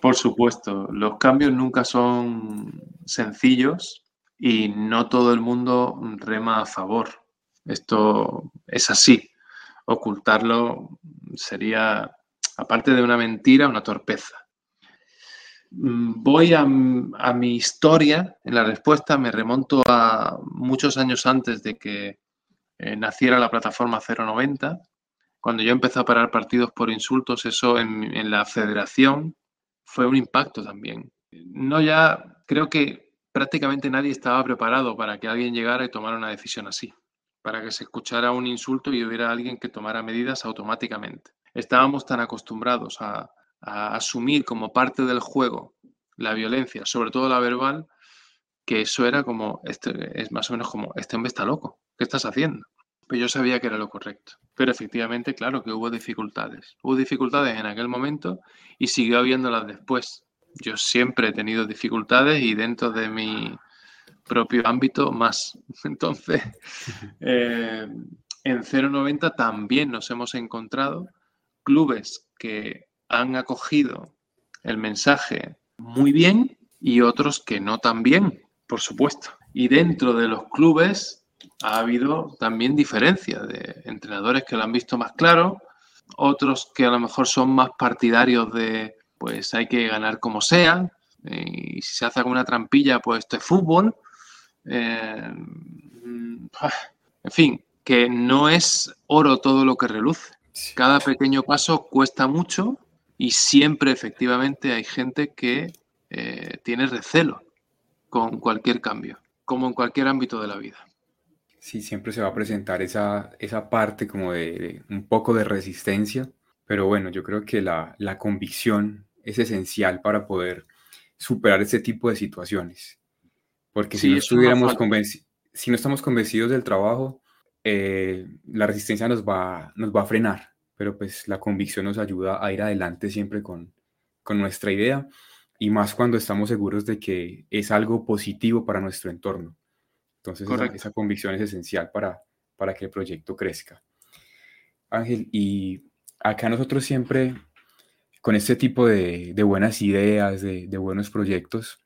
Por supuesto, los cambios nunca son sencillos y no todo el mundo rema a favor. Esto es así ocultarlo sería, aparte de una mentira, una torpeza. Voy a, mi historia en la respuesta, me remonto a muchos años antes de que eh, naciera la plataforma 090. Cuando yo empecé a parar partidos por insultos, eso en, la federación fue un impacto también. No ya, creo que prácticamente nadie estaba preparado para que alguien llegara y tomara una decisión así para que se escuchara un insulto y hubiera alguien que tomara medidas automáticamente. Estábamos tan acostumbrados a, asumir como parte del juego la violencia, sobre todo la verbal, que eso era como, este, es más o menos como, este hombre está loco, ¿qué estás haciendo? Pues yo sabía que era lo correcto. Pero efectivamente, claro que hubo dificultades. Hubo dificultades en aquel momento y siguió habiéndolas después. Yo siempre he tenido dificultades y dentro de mi, propio ámbito más. Entonces, eh, en 090 también nos hemos encontrado clubes que han acogido el mensaje muy bien y otros que no tan bien, por supuesto. Y dentro de los clubes ha habido también diferencias de entrenadores que lo han visto más claro, otros que a lo mejor son más partidarios de pues hay que ganar como sea, y si se hace alguna trampilla, pues esto es fútbol, eh, en fin, que no es oro todo lo que reluce. Cada pequeño paso cuesta mucho y siempre efectivamente hay gente que eh, tiene recelo con cualquier cambio, como en cualquier ámbito de la vida. Sí, siempre se va a presentar esa, esa parte como de, un poco de resistencia, pero bueno, yo creo que la, la convicción es esencial para poder superar este tipo de situaciones. Porque si, no estuviéramos si no estamos convencidos del trabajo, eh, la resistencia nos va, nos va a frenar, pero pues la convicción nos ayuda a ir adelante siempre con, con nuestra idea y más cuando estamos seguros de que es algo positivo para nuestro entorno. Entonces esa, convicción es esencial para, para que el proyecto crezca. Ángel, y acá nosotros siempre, con este tipo de, de buenas ideas, de, de, buenos proyectos,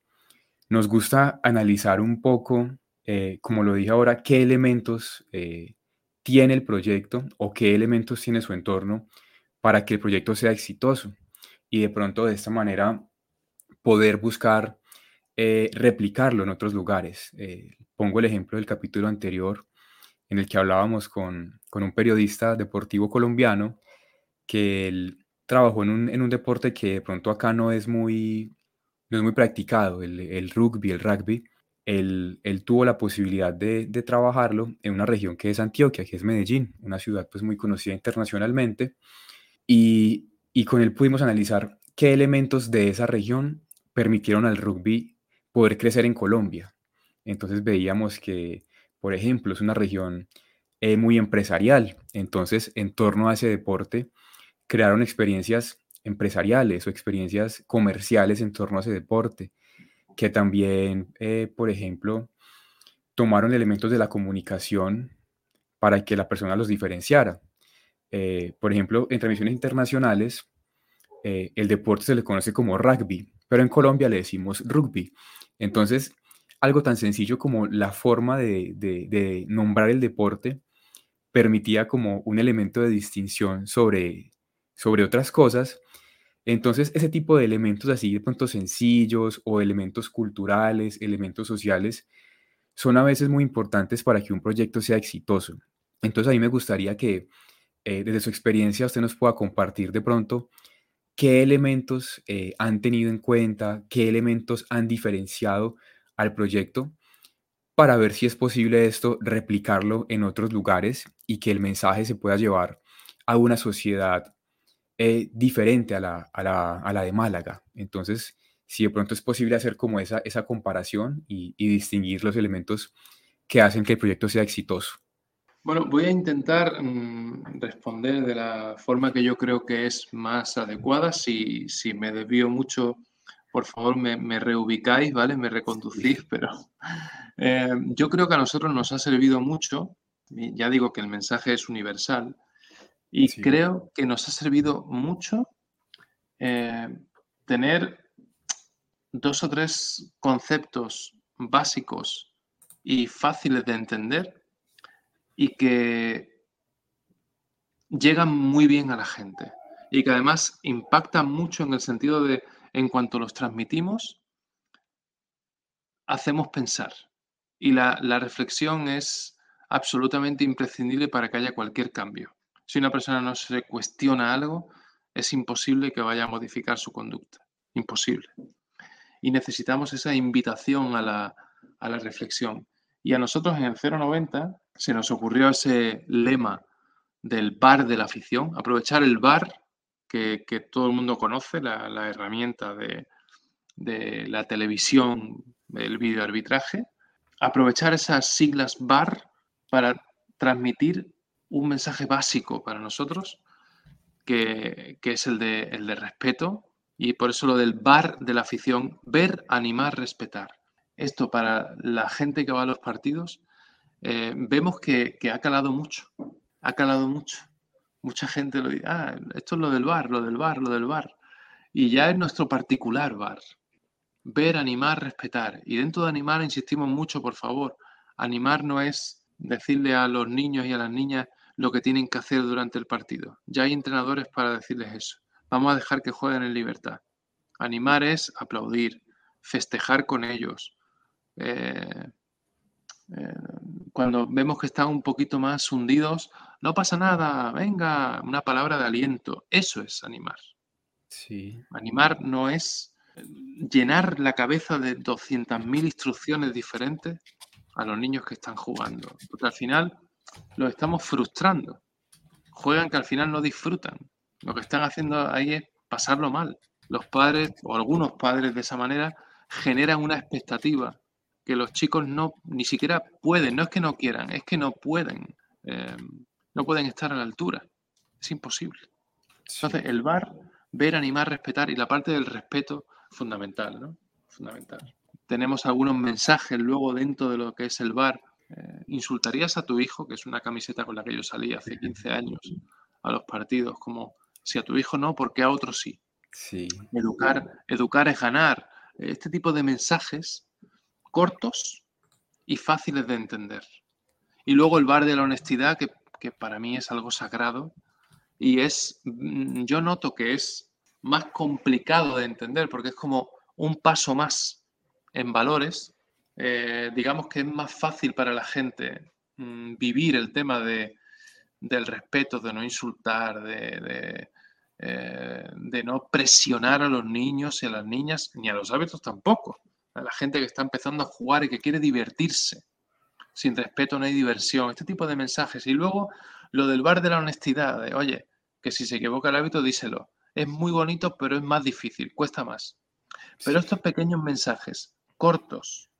nos gusta analizar un poco, eh, como lo dije ahora, qué elementos eh, tiene el proyecto o qué elementos tiene su entorno para que el proyecto sea exitoso. Y de pronto de esta manera poder buscar eh, replicarlo en otros lugares. Eh, pongo el ejemplo del capítulo anterior en el que hablábamos con, un periodista deportivo colombiano que él trabajó en un, deporte que de pronto acá no es muy, no es muy practicado, el, rugby, el rugby. Él, tuvo la posibilidad de, trabajarlo en una región que es Antioquia, que es Medellín, una ciudad pues muy conocida internacionalmente. Y, y con él pudimos analizar qué elementos de esa región permitieron al rugby poder crecer en Colombia. Entonces veíamos que, por ejemplo, es una región eh, muy empresarial. Entonces, en torno a ese deporte, crearon experiencias empresariales o experiencias comerciales en torno a ese deporte, que también, eh, por ejemplo, tomaron elementos de la comunicación para que la persona los diferenciara. Eh, por ejemplo, en transmisiones internacionales, el deporte se le conoce como rugby, pero en Colombia le decimos rugby. Entonces, algo tan sencillo como la forma de, nombrar el deporte permitía como un elemento de distinción sobre, sobre otras cosas. Entonces, ese tipo de elementos así de pronto sencillos o elementos culturales, elementos sociales, son a veces muy importantes para que un proyecto sea exitoso. Entonces, a mí me gustaría que eh, desde su experiencia usted nos pueda compartir de pronto qué elementos eh, han tenido en cuenta, qué elementos han diferenciado al proyecto para ver si es posible esto replicarlo en otros lugares y que el mensaje se pueda llevar a una sociedad eh, diferente a la, de Málaga. Entonces, si de pronto es posible hacer como esa, esa comparación y distinguir los elementos que hacen que el proyecto sea exitoso. Bueno, voy a intentar mm, responder de la forma que yo creo que es más adecuada. Si, me desvío mucho, por favor me, reubicáis, ¿vale? Me reconducís, pero eh, yo creo que a nosotros nos ha servido mucho, ya digo que el mensaje es universal, y creo que nos ha servido mucho eh, tener dos o tres conceptos básicos y fáciles de entender y que llegan muy bien a la gente y que además impactan mucho en el sentido de, en cuanto los transmitimos, hacemos pensar. Y la, reflexión es absolutamente imprescindible para que haya cualquier cambio. Si una persona no se cuestiona algo, es imposible que vaya a modificar su conducta. Imposible. Y necesitamos esa invitación a la, a la reflexión. Y a nosotros en el 090 se nos ocurrió ese lema del bar de la afición, aprovechar el bar que, todo el mundo conoce, la, herramienta de, la televisión, el videoarbitraje, aprovechar esas siglas bar para transmitir un mensaje básico para nosotros, que, es el de, el de respeto, y por eso lo del bar de la afición, ver, animar, respetar. Esto para la gente que va a los partidos eh, vemos que, ha calado mucho, ha calado mucho. Mucha gente lo dice, ah, esto es lo del bar, lo del bar, lo del bar. Y ya es nuestro particular bar. Ver, animar, respetar. Y dentro de animar insistimos mucho, por favor. Animar no es decirle a los niños y a las niñas lo que tienen que hacer durante el partido. Ya hay entrenadores para decirles eso. Vamos a dejar que jueguen en libertad. Animar es aplaudir, festejar con ellos, eh, eh, cuando vemos que están un poquito más hundidos, no pasa nada, venga, una palabra de aliento. Eso es animar. Sí. Animar no es llenar la cabeza de 200.000 instrucciones diferentes a los niños que están jugando, porque al final los estamos frustrando. Juegan que al final no disfrutan. Lo que están haciendo ahí es pasarlo mal. Los padres, o algunos padres de esa manera, generan una expectativa que los chicos no ni siquiera pueden, no es que no quieran, es que no pueden, eh, no pueden estar a la altura. Es imposible. Entonces, el bar, ver, animar, respetar y la parte del respeto, fundamental, ¿no? Fundamental. Tenemos algunos mensajes luego dentro de lo que es el bar. Eh, ¿Insultarías a tu hijo, que es una camiseta con la que yo salí hace 15 años a los partidos, como si a tu hijo no, porque a otro sí? Sí. Educar, educar es ganar. Este tipo de mensajes cortos y fáciles de entender. Y luego el bar de la honestidad, que, para mí es algo sagrado y es, mm, yo noto que es más complicado de entender porque es como un paso más en valores, eh, digamos que es más fácil para la gente mm, vivir el tema de, del respeto, de no insultar, de, eh, de, no presionar a los niños y a las niñas, ni a los hábitos tampoco. A la gente que está empezando a jugar y que quiere divertirse. Sin respeto no hay diversión. Este tipo de mensajes. Y luego lo del bar de la honestidad, de oye, que si se equivoca el hábito, díselo. Es muy bonito, pero es más difícil, cuesta más. Pero estos pequeños mensajes, cortos,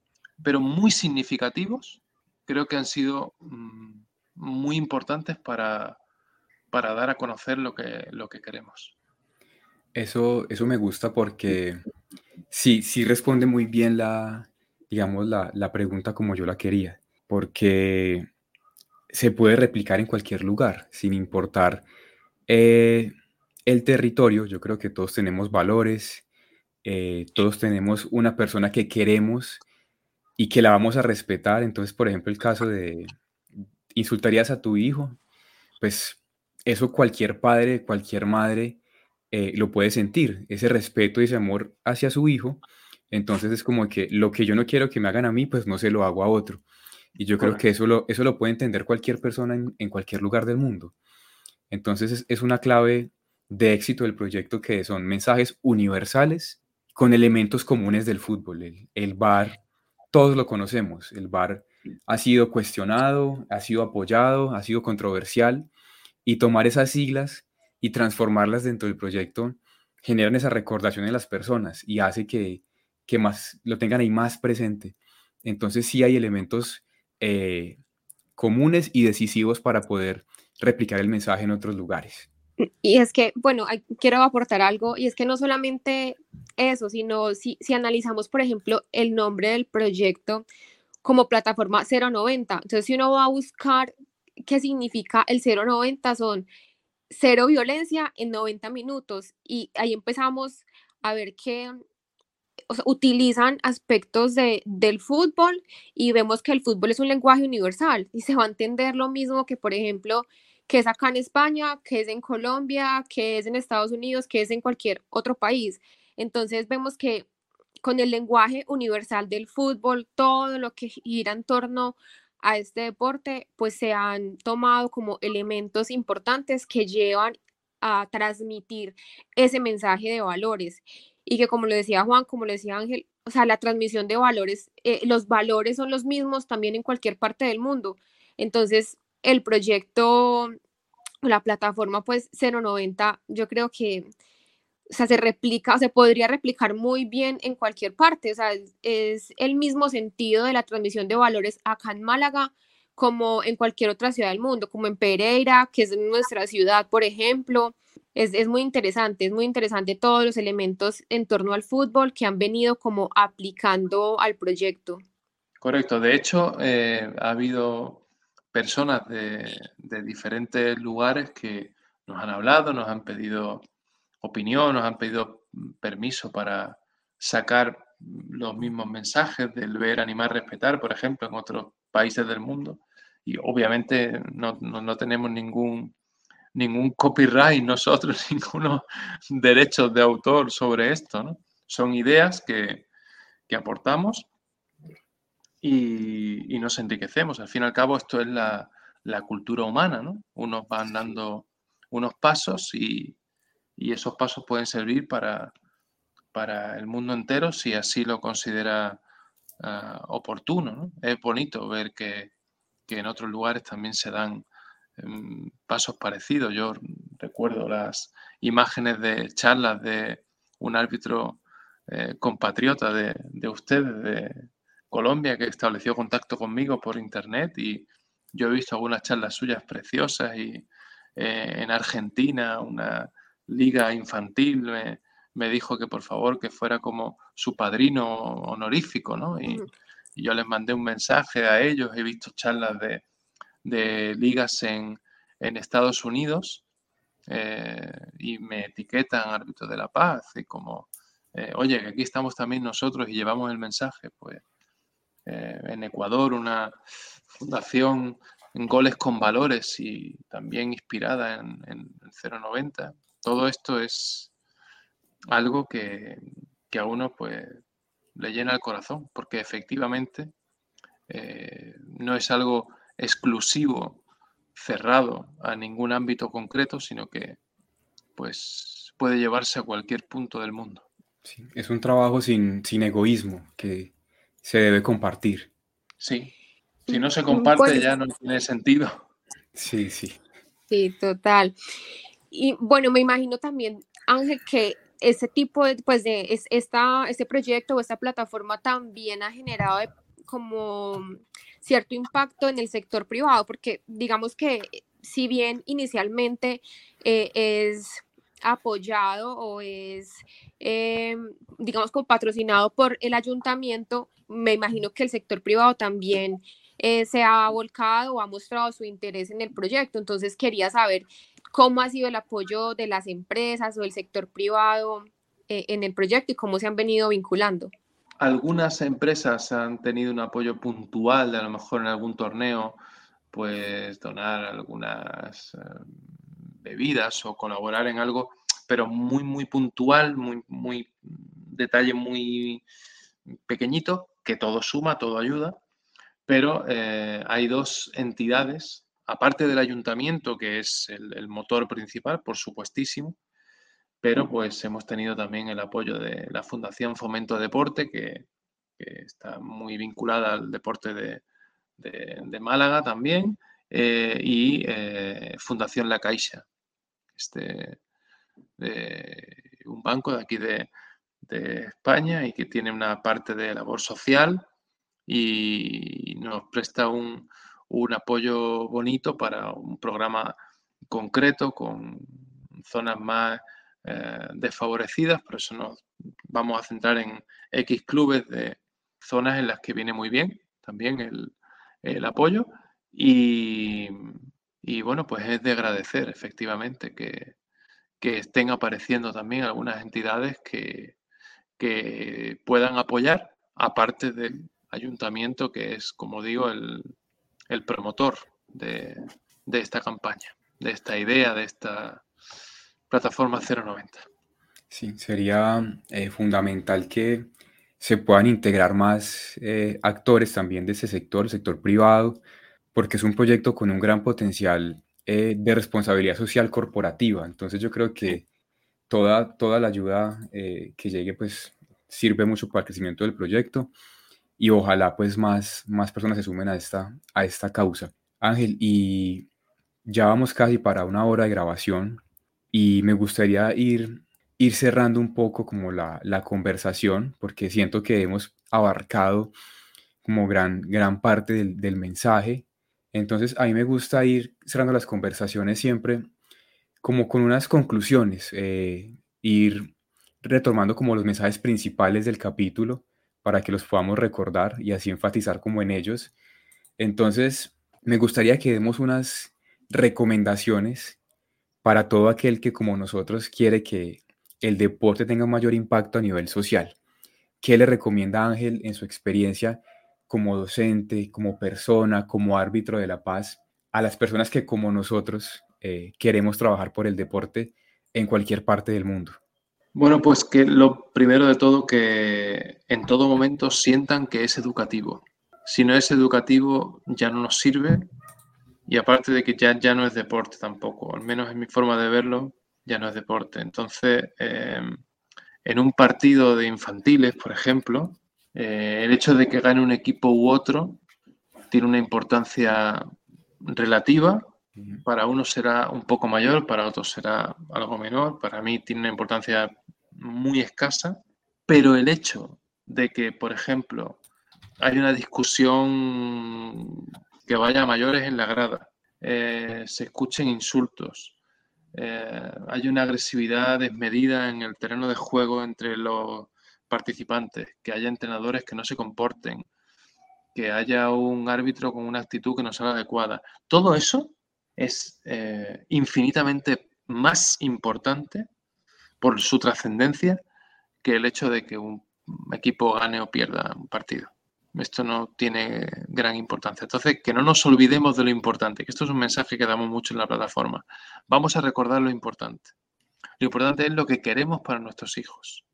pero muy significativos, creo que han sido mm, muy importantes para, para dar a conocer lo que, lo que queremos. Eso, eso me gusta porque sí, sí responde muy bien la, digamos, la, la pregunta como yo la quería, porque se puede replicar en cualquier lugar, sin importar eh, el territorio. Yo creo que todos tenemos valores, eh, todos tenemos una persona que queremos y que la vamos a respetar. Entonces, por ejemplo, el caso de insultarías a tu hijo, pues eso cualquier padre, cualquier madre eh, lo puede sentir, ese respeto y ese amor hacia su hijo. Entonces es como que lo que yo no quiero que me hagan a mí, pues no se lo hago a otro. Y yo creo que eso lo, eso lo puede entender cualquier persona en, cualquier lugar del mundo. Entonces es, una clave de éxito del proyecto que son mensajes universales con elementos comunes del fútbol. El, el bar, todos lo conocemos. El bar ha sido cuestionado, ha sido apoyado, ha sido controversial y tomar esas siglas y transformarlas dentro del proyecto generan esa recordación en las personas y hace que, que más lo tengan ahí más presente. Entonces sí hay elementos eh, comunes y decisivos para poder replicar el mensaje en otros lugares. Y es que, bueno, quiero aportar algo, y es que no solamente eso, sino si, si analizamos, por ejemplo, el nombre del proyecto, como plataforma 090. Entonces, si uno va a buscar qué significa el 090, son cero violencia en 90 minutos. Y ahí empezamos a ver que utilizan aspectos de, del fútbol y vemos que el fútbol es un lenguaje universal y se va a entender lo mismo que, por ejemplo, que es acá en España, que es en Colombia, que es en Estados Unidos, que es en cualquier otro país. Entonces vemos que con el lenguaje universal del fútbol, todo lo que gira en torno a este deporte, pues se han tomado como elementos importantes que llevan a transmitir ese mensaje de valores. Y que como lo decía Juan, como lo decía Ángel, o sea, la transmisión de valores, eh, los valores son los mismos también en cualquier parte del mundo. Entonces, el proyecto, la plataforma, pues 090, yo creo que o sea, se replica, se podría replicar muy bien en cualquier parte. O sea, es, el mismo sentido de la transmisión de valores acá en Málaga como en cualquier otra ciudad del mundo, como en Pereira, que es nuestra ciudad, por ejemplo. Es, es, muy interesante, es muy interesante todos los elementos en torno al fútbol que han venido como aplicando al proyecto. Correcto, de hecho eh, ha habido personas de, de diferentes lugares que nos han hablado, nos han pedido opinión, nos han pedido permiso para sacar los mismos mensajes del ver, animar, respetar, por ejemplo, en otros países del mundo. Y obviamente no, tenemos ningún, ningún copyright nosotros, ninguno derechos de autor sobre esto. Son ideas que, aportamos y, nos enriquecemos. Al fin y al cabo, esto es la, la cultura humana. ¿no? Unos van dando unos pasos y, y esos pasos pueden servir para, para el mundo entero si así lo considera ah, oportuno. Es bonito ver que, en otros lugares también se dan em, pasos parecidos. Yo recuerdo las imágenes de charlas de un árbitro eh, compatriota de, de ustedes, de Colombia, que estableció contacto conmigo por internet y yo he visto algunas charlas suyas preciosas y eh, en Argentina una liga infantil me, dijo que por favor que fuera como su padrino honorífico, ¿no? Y, yo les mandé un mensaje a ellos, he visto charlas de, ligas en, Estados Unidos eh, y me etiquetan árbitro de la paz y como, eh, oye, que aquí estamos también nosotros y llevamos el mensaje, pues eh, en Ecuador una fundación en goles con valores y también inspirada en, en el 090 todo esto es algo que, a uno pues le llena el corazón, porque efectivamente eh, no es algo exclusivo, cerrado a ningún ámbito concreto, sino que pues puede llevarse a cualquier punto del mundo. es un trabajo sin, sin egoísmo que se debe compartir. Sí, si no se comparte ya no tiene sentido. Sí, sí. Sí, total. Y bueno, me imagino también, Ángel, que ese tipo de, pues de es, esta, este proyecto o esta plataforma también ha generado como cierto impacto en el sector privado, porque digamos que si bien inicialmente eh, es apoyado o es, eh, digamos, como patrocinado por el ayuntamiento, me imagino que el sector privado también eh, se ha volcado o ha mostrado su interés en el proyecto. Entonces quería saber cómo ha sido el apoyo de las empresas o el sector privado eh, en el proyecto y cómo se han venido vinculando. Algunas empresas han tenido un apoyo puntual, de a lo mejor en algún torneo, pues donar algunas bebidas o colaborar en algo, pero muy, muy puntual, muy, muy detalle muy pequeñito, que todo suma, todo ayuda, pero eh, hay dos entidades, aparte del ayuntamiento, que es el, motor principal, por supuestísimo, pero pues hemos tenido también el apoyo de la Fundación Fomento Deporte, que, está muy vinculada al deporte de, Málaga también, eh, y eh, Fundación La Caixa, este, un banco de aquí de, de España y que tiene una parte de labor social y nos presta un, apoyo bonito para un programa concreto con zonas más eh, desfavorecidas, por eso nos vamos a centrar en X clubes de zonas en las que viene muy bien también el, apoyo. Y, bueno, pues es de agradecer efectivamente que, que estén apareciendo también algunas entidades que, que puedan apoyar, aparte del ayuntamiento, que es, como digo, el, promotor de, esta campaña, de esta idea, de esta plataforma 090. Sí, sería eh, fundamental que se puedan integrar más eh, actores también de ese sector, el sector privado, porque es un proyecto con un gran potencial eh, de responsabilidad social corporativa. Entonces yo creo que toda, toda la ayuda que llegue pues sirve mucho para el crecimiento del proyecto y ojalá pues más, más personas se sumen a esta, a esta causa. Ángel, y ya vamos casi para una hora de grabación y me gustaría ir, ir cerrando un poco como la, la conversación porque siento que hemos abarcado como gran, gran parte del, del mensaje. Entonces a mí me gusta ir cerrando las conversaciones siempre como con unas conclusiones, eh, ir retomando como los mensajes principales del capítulo para que los podamos recordar y así enfatizar como en ellos. Entonces, me gustaría que demos unas recomendaciones para todo aquel que como nosotros quiere que el deporte tenga mayor impacto a nivel social. ¿Qué le recomienda Ángel en su experiencia como docente, como persona, como árbitro de la paz a las personas que como nosotros eh, queremos trabajar por el deporte en cualquier parte del mundo? Bueno, pues que lo primero de todo, que en todo momento sientan que es educativo. Si no es educativo, ya no nos sirve y aparte de que ya, ya no es deporte tampoco, al menos en mi forma de verlo, ya no es deporte. Entonces, em, en un partido de infantiles, por ejemplo, eh, el hecho de que gane un equipo u otro tiene una importancia relativa para unos será un poco mayor, para otros será algo menor. Para mí tiene una importancia muy escasa, pero el hecho de que, por ejemplo, hay una discusión que vaya a mayores en la grada, eh, se escuchen insultos, eh, hay una agresividad desmedida en el terreno de juego entre los participantes, que haya entrenadores que no se comporten, que haya un árbitro con una actitud que no sea adecuada. Todo eso es eh, infinitamente más importante por su trascendencia que el hecho de que un equipo gane o pierda un partido. Esto no tiene gran importancia. Entonces, que no nos olvidemos de lo importante, que esto es un mensaje que damos mucho en la plataforma. Vamos a recordar lo importante. Lo importante es lo que queremos para nuestros hijos.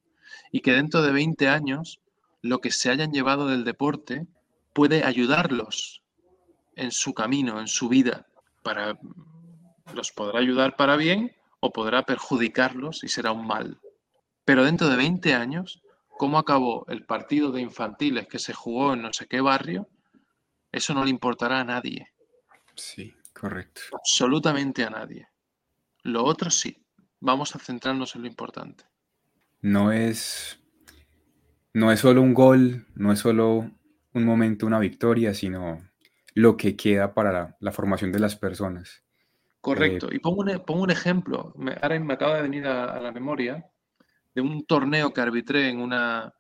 Y que dentro de 20 años lo que se hayan llevado del deporte puede ayudarlos en su camino, en su vida, para los podrá ayudar para bien o podrá perjudicarlos y será un mal. Pero dentro de 20 años, cómo acabó el partido de infantiles que se jugó en no sé qué barrio, eso no le importará a nadie. Sí, correcto. Absolutamente a nadie. Lo otro sí. Vamos a centrarnos en lo importante. No es, no es solo un gol, no es solo un momento, una victoria, sino lo que queda para la, formación de las personas. Correcto. Eh, y pongo un, pongo un ejemplo. Me, ahora me acaba de venir a la memoria de un torneo que arbitré en, una,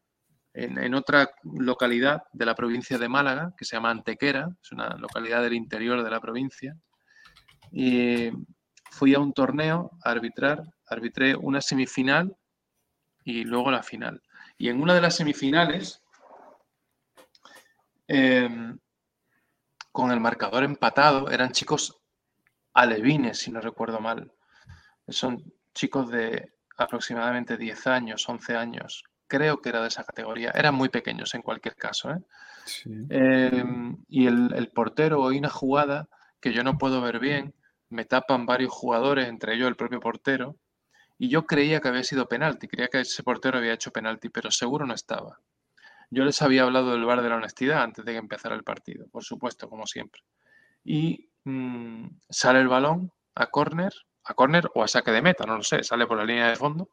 en, otra localidad de la provincia de Málaga, que se llama Antequera, es una localidad del interior de la provincia. Y fui a un torneo a arbitrar, arbitré una semifinal y luego la final. Y en una de las semifinales, em, con el marcador empatado, eran chicos alevines, si no recuerdo mal. Son chicos de aproximadamente 10 años, 11 años. Creo que era de esa categoría. Eran muy pequeños en cualquier caso. ¿eh? Em, y el, portero, hoy una jugada que yo no puedo ver bien, me tapan varios jugadores, entre ellos el propio portero, y yo creía que había sido penalti, creía que ese portero había hecho penalti, pero seguro no estaba. Yo les había hablado del bar de la honestidad antes de que empezara el partido, por supuesto, como siempre. Y mm, sale el balón a córner, a córner o a saque de meta, no lo sé, sale por la línea de fondo.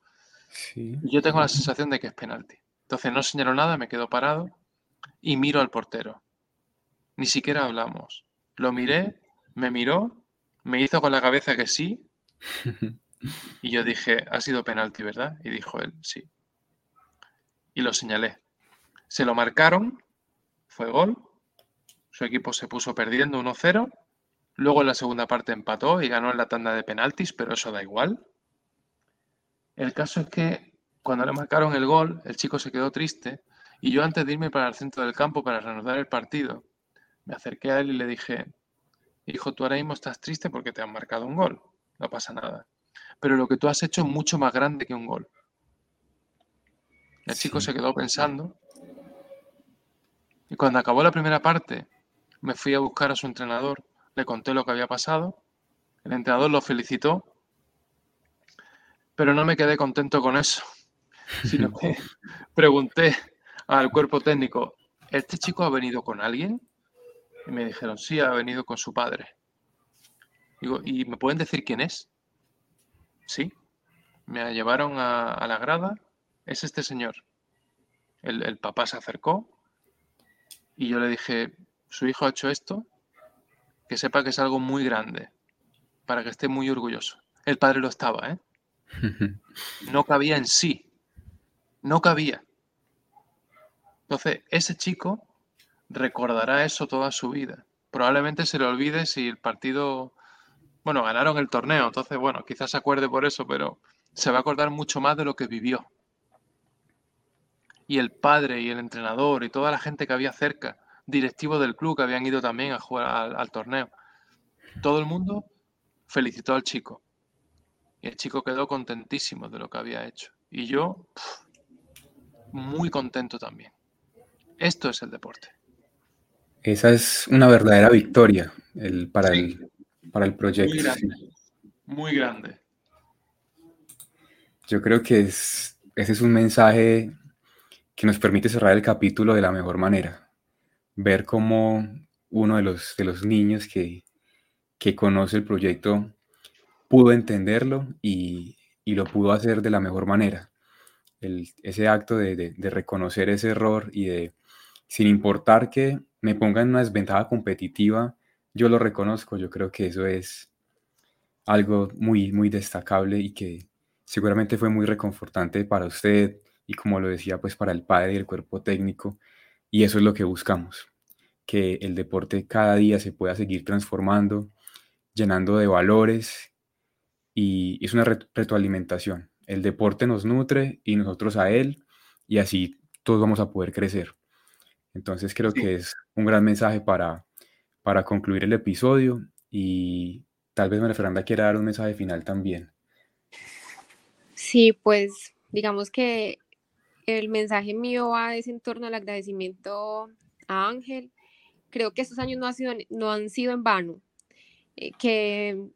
Y yo tengo la sensación de que es penalti. Entonces no señalo nada, me quedo parado y miro al portero. Ni siquiera hablamos. Lo miré, me miró, me hizo con la cabeza que sí. Y yo dije, ha sido penalti, ¿verdad? Y dijo él, sí. Y lo señalé. Se lo marcaron, fue gol. Su equipo se puso perdiendo 1-0 Luego en la segunda parte empató y ganó en la tanda de penaltis, pero eso da igual. El caso es que cuando le marcaron el gol, el chico se quedó triste y yo antes de irme para el centro del campo para reanudar el partido, me acerqué a él y le dije, hijo, tú ahora mismo estás triste porque te han marcado un gol, no pasa nada. Pero lo que tú has hecho es mucho más grande que un gol. El chico se quedó pensando y cuando acabó la primera parte me fui a buscar a su entrenador le conté lo que había pasado, el entrenador lo felicitó, pero no me quedé contento con eso, sino que pregunté al cuerpo técnico, ¿este chico ha venido con alguien? Y me dijeron, sí, ha venido con su padre. Digo, ¿y me pueden decir quién es? Sí. Me llevaron a, la grada. Es este señor. El, el, papá se acercó y yo le dije, ¿su hijo ha hecho esto? que sepa que es algo muy grande, para que esté muy orgulloso. El padre lo estaba, ¿eh? No cabía en sí, no cabía. Entonces, ese chico recordará eso toda su vida. Probablemente se le olvide si el partido, bueno, ganaron el torneo, entonces, bueno, quizás se acuerde por eso, pero se va a acordar mucho más de lo que vivió. Y el padre y el entrenador y toda la gente que había cerca directivos del club que habían ido también a jugar al, torneo. Todo el mundo felicitó al chico. Y el chico quedó contentísimo de lo que había hecho. Y yo, muy contento también. Esto es el deporte. Esa es una verdadera victoria el, para, el, para el proyecto. Muy grande. Muy grande. Yo creo que es, ese es un mensaje que nos permite cerrar el capítulo de la mejor manera ver cómo uno de los, de los niños que, conoce el proyecto pudo entenderlo y, lo pudo hacer de la mejor manera. ese acto de, reconocer ese error y de, sin importar que me ponga en una desventaja competitiva, yo lo reconozco. Yo creo que eso es algo muy, muy destacable y que seguramente fue muy reconfortante para usted y como lo decía, pues para el padre y el cuerpo técnico y eso es lo que buscamos, que el deporte cada día se pueda seguir transformando, llenando de valores y es una retroalimentación. El deporte nos nutre y nosotros a él y así todos vamos a poder crecer. Entonces creo que es un gran mensaje para, para concluir el episodio y tal vez María Fernanda quiera dar un mensaje final también. Sí, pues digamos que el mensaje mío va es en torno al agradecimiento a Ángel. Creo que estos años no, han sido en vano. Eh, que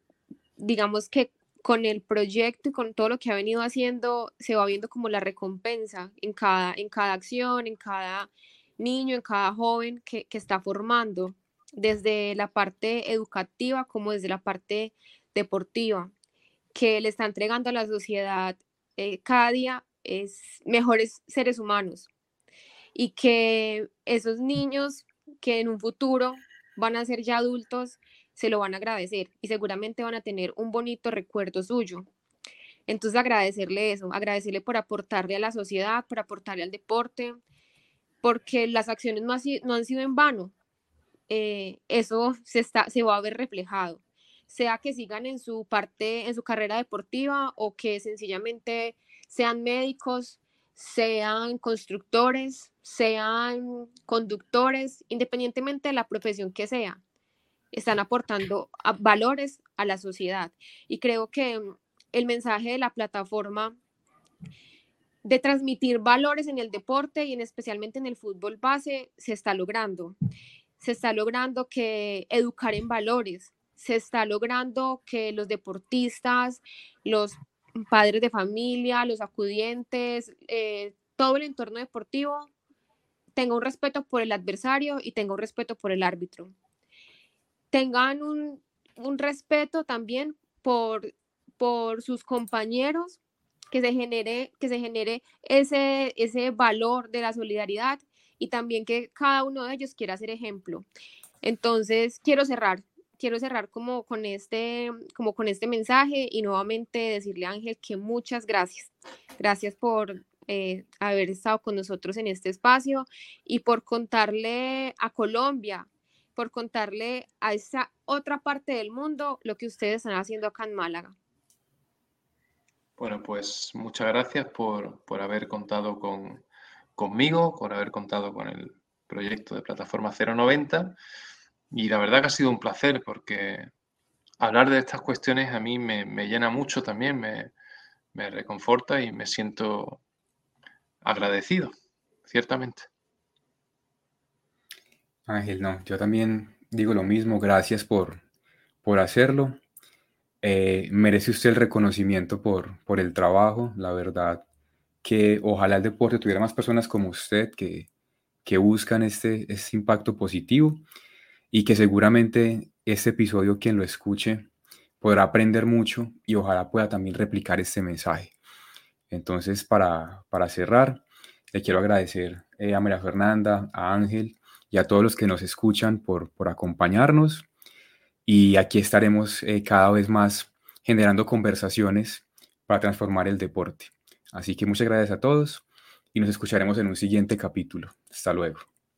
digamos que con el proyecto y con todo lo que ha venido haciendo, se va viendo como la recompensa en cada, en cada acción, en cada niño, en cada joven que, que está formando, desde la parte educativa como desde la parte deportiva, que le está entregando a la sociedad eh, cada día es mejores seres humanos y que esos niños que en un futuro van a ser ya adultos se lo van a agradecer y seguramente van a tener un bonito recuerdo suyo. Entonces agradecerle eso, agradecerle por aportarle a la sociedad, por aportarle al deporte, porque las acciones no, no han sido en vano. Eh, eso se, está, se va a ver reflejado, sea que sigan en su parte, en su carrera deportiva o que sencillamente sean médicos, sean constructores, sean conductores, independientemente de la profesión que sea están aportando valores a la sociedad. Y creo que mm, el mensaje de la plataforma de transmitir valores en el deporte y en especialmente en el fútbol base se está logrando. Se está logrando que educar en valores, se está logrando que los deportistas, los padres de familia, los acudientes, eh, todo el entorno deportivo tenga un respeto por el adversario y tenga un respeto por el árbitro tengan un, respeto también por, por sus compañeros, que se genere, que se genere ese, ese valor de la solidaridad y también que cada uno de ellos quiera ser ejemplo. Entonces, quiero cerrar, quiero cerrar como con este, como con este mensaje y nuevamente decirle a Ángel que muchas gracias. Gracias por eh, haber estado con nosotros en este espacio y por contarle a Colombia por contarle a esa otra parte del mundo lo que ustedes están haciendo acá en Málaga. Bueno, pues muchas gracias por, haber contado con, conmigo, por haber contado con el proyecto de Plataforma 090. Y la verdad que ha sido un placer porque hablar de estas cuestiones a mí me, llena mucho también, me, me reconforta y me siento agradecido, ciertamente. Ángel, no, yo también digo lo mismo, gracias por, por hacerlo. Eh, merece usted el reconocimiento por, por el trabajo, la verdad que ojalá el deporte tuviera más personas como usted que, que buscan este, este impacto positivo y que seguramente este episodio quien lo escuche podrá aprender mucho y ojalá pueda también replicar este mensaje. Entonces, para, para cerrar, le quiero agradecer eh, a María Fernanda, a Ángel, y a todos los que nos escuchan por, por acompañarnos. Y aquí estaremos eh, cada vez más generando conversaciones para transformar el deporte. Así que muchas gracias a todos y nos escucharemos en un siguiente capítulo. Hasta luego.